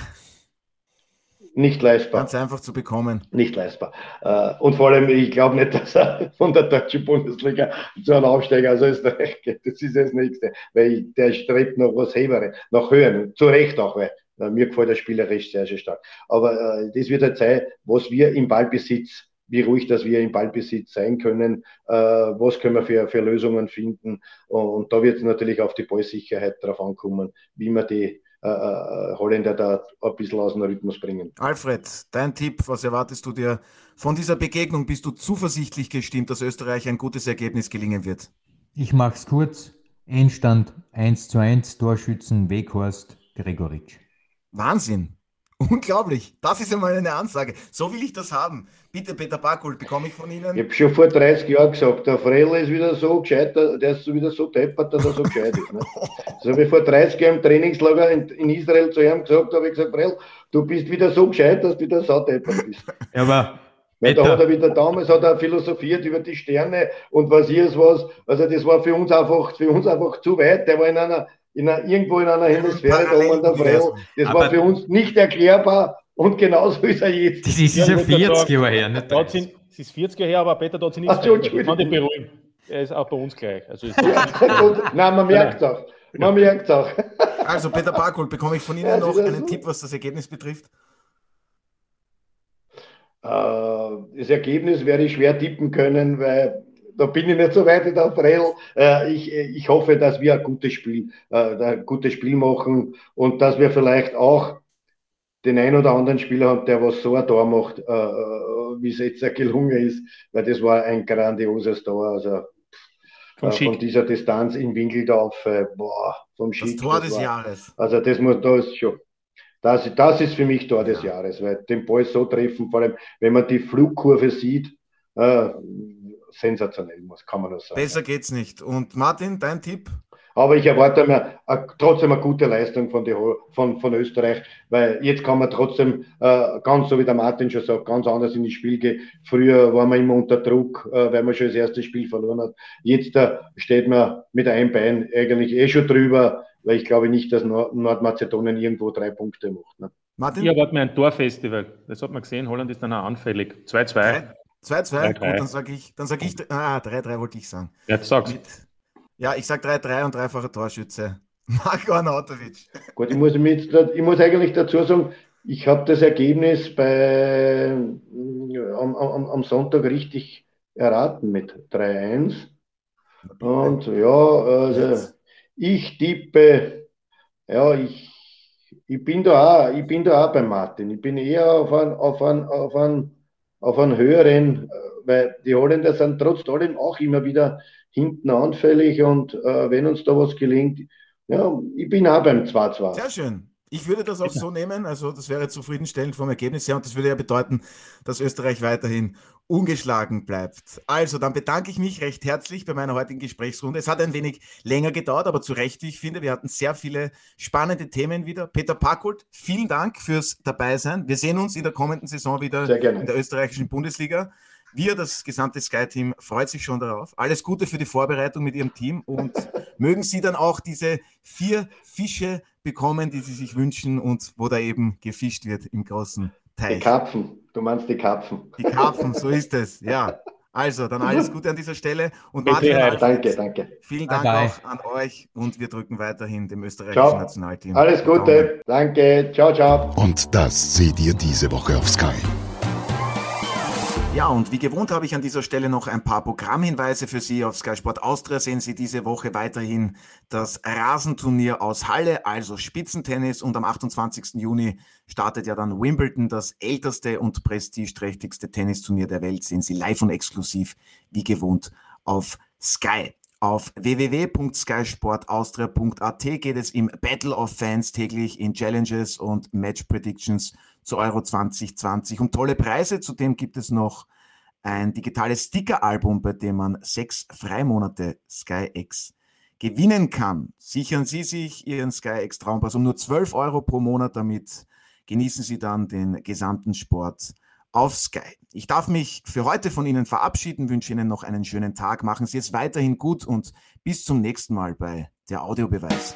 Nicht leistbar. Ganz einfach zu bekommen. Nicht leistbar. Äh, und vor allem, ich glaube nicht, dass er von der deutschen Bundesliga zu einem Aufsteiger aus Österreich geht. Das ist das Nächste. Weil der strebt noch was Höheres, noch höher. Zu Recht auch, weil äh, mir gefällt der spielerisch sehr, sehr stark. Aber äh, das wird halt sein, was wir im Ballbesitz wie ruhig, dass wir im Ballbesitz sein können, äh, was können wir für, für Lösungen finden. Und, und da wird es natürlich auf die Ballsicherheit drauf ankommen, wie man die Holländer da ein bisschen aus dem Rhythmus bringen. Alfred, dein Tipp, was erwartest du dir von dieser Begegnung? Bist du zuversichtlich gestimmt, dass Österreich ein gutes Ergebnis gelingen wird? Ich mache es kurz. Endstand 1 zu 1, Torschützen Weghorst, Gregoritsch. Wahnsinn! Unglaublich. Das ist einmal eine Ansage. So will ich das haben. Bitte, Peter Bakul, bekomme ich von Ihnen. Ich habe schon vor 30 Jahren gesagt, der Frell ist wieder so gescheit, der ist wieder so deppert, dass er so gescheit ist. Ne? Das habe ich vor 30 Jahren im Trainingslager in, in Israel zu ihm gesagt, habe ich gesagt, Frell, du bist wieder so gescheit, dass du wieder so deppert bist. Ja, aber weil da hat er wieder damals hat er philosophiert über die Sterne und was hier ist was. Also das war für uns einfach, für uns einfach zu weit. Der war in einer in einer, irgendwo in einer Hemisphäre da oben der Frell. Das Aber war für uns nicht erklärbar und genauso ist er jetzt. Das ist ja 40 Jahre her. Nicht dort sind, es ist 40 Jahre her, aber Peter dort sind nicht so, Ich kann dich beruhigen. Er ist auch bei uns gleich. Also Nein, man merkt es auch. Man merkt es auch. Also, Peter Barkol, bekomme ich von Ihnen ja, noch einen Tipp, was das Ergebnis betrifft? Äh, das Ergebnis werde ich schwer tippen können, weil da bin ich nicht so weit in der April. Äh, ich, ich hoffe, dass wir ein gutes Spiel, äh, ein gutes Spiel machen und dass wir vielleicht auch den ein oder anderen Spieler haben, der was so ein Tor macht, äh, wie es jetzt gelungen ist, weil das war ein grandioses Tor. Also von, von dieser Distanz im Winkel da auf, boah, vom Schick. Das Tor des war, Jahres. Also das muss, da ist schon. Das, das ist für mich Tor des Jahres, weil den Ball so treffen, vor allem wenn man die Flugkurve sieht, äh, sensationell, muss, kann man nur sagen. Besser geht's nicht. Und Martin, dein Tipp? Aber ich erwarte mir trotzdem eine gute Leistung von, die, von, von Österreich, weil jetzt kann man trotzdem, äh, ganz so wie der Martin schon sagt, ganz anders in die Spiel gehen. Früher war man immer unter Druck, äh, weil man schon das erste Spiel verloren hat. Jetzt äh, steht man mit einem Bein eigentlich eh schon drüber, weil ich glaube nicht, dass Nord Nordmazedonien irgendwo drei Punkte macht. Ne? Martin? Ich erwarte mir ein Torfestival. Das hat man gesehen. Holland ist dann auch anfällig. 2-2. 2-2, gut, dann sage ich, dann sage ich, ah, 3-3 wollte ich sagen. Ja, sag's. Mit, ja, ich sage 3-3 und dreifacher Torschütze. Marco Arnautovic. Gut, ich muss, jetzt, ich muss eigentlich dazu sagen, ich habe das Ergebnis bei, am, am, am Sonntag richtig erraten mit 3-1. Und ja, also ich tippe, ja, ich, ich bin da auch, ich bin da auch bei Martin. Ich bin eher auf einen, auf einen, auf einen auf einen höheren, äh, weil die Holländer sind trotz allem auch immer wieder hinten anfällig und äh, wenn uns da was gelingt, ja, ich bin auch beim 2-2. Sehr schön. Ich würde das auch so nehmen, also das wäre zufriedenstellend vom Ergebnis her und das würde ja bedeuten, dass Österreich weiterhin ungeschlagen bleibt. Also, dann bedanke ich mich recht herzlich bei meiner heutigen Gesprächsrunde. Es hat ein wenig länger gedauert, aber zu Recht, wie ich finde. Wir hatten sehr viele spannende Themen wieder. Peter Packold, vielen Dank fürs Dabeisein. Wir sehen uns in der kommenden Saison wieder in der österreichischen Bundesliga. Wir, das gesamte Sky-Team, freut sich schon darauf. Alles Gute für die Vorbereitung mit Ihrem Team und mögen Sie dann auch diese vier Fische bekommen, die Sie sich wünschen und wo da eben gefischt wird im großen Teich. Die Karpfen. Du meinst die Karpfen. Die Karpfen, so ist es, ja. Also, dann alles Gute an dieser Stelle. Und Martin, danke, danke. Vielen Dank bye bye. auch an euch und wir drücken weiterhin dem österreichischen ciao. Nationalteam. Alles Gute, danke, ciao, ciao. Und das seht ihr diese Woche auf Sky. Ja, und wie gewohnt habe ich an dieser Stelle noch ein paar Programmhinweise für Sie. Auf Sky Sport Austria sehen Sie diese Woche weiterhin das Rasenturnier aus Halle, also Spitzentennis. Und am 28. Juni startet ja dann Wimbledon, das älteste und prestigeträchtigste Tennisturnier der Welt. Sehen Sie live und exklusiv, wie gewohnt, auf Sky. Auf www.skysportaustria.at geht es im Battle of Fans täglich in Challenges und Match Predictions zu Euro 2020 und tolle Preise. Zudem gibt es noch ein digitales Sticker-Album, bei dem man sechs Freimonate SkyX gewinnen kann. Sichern Sie sich Ihren SkyX Traumpass um nur 12 Euro pro Monat. Damit genießen Sie dann den gesamten Sport auf Sky. Ich darf mich für heute von Ihnen verabschieden, wünsche Ihnen noch einen schönen Tag. Machen Sie es weiterhin gut und bis zum nächsten Mal bei der Audiobeweis.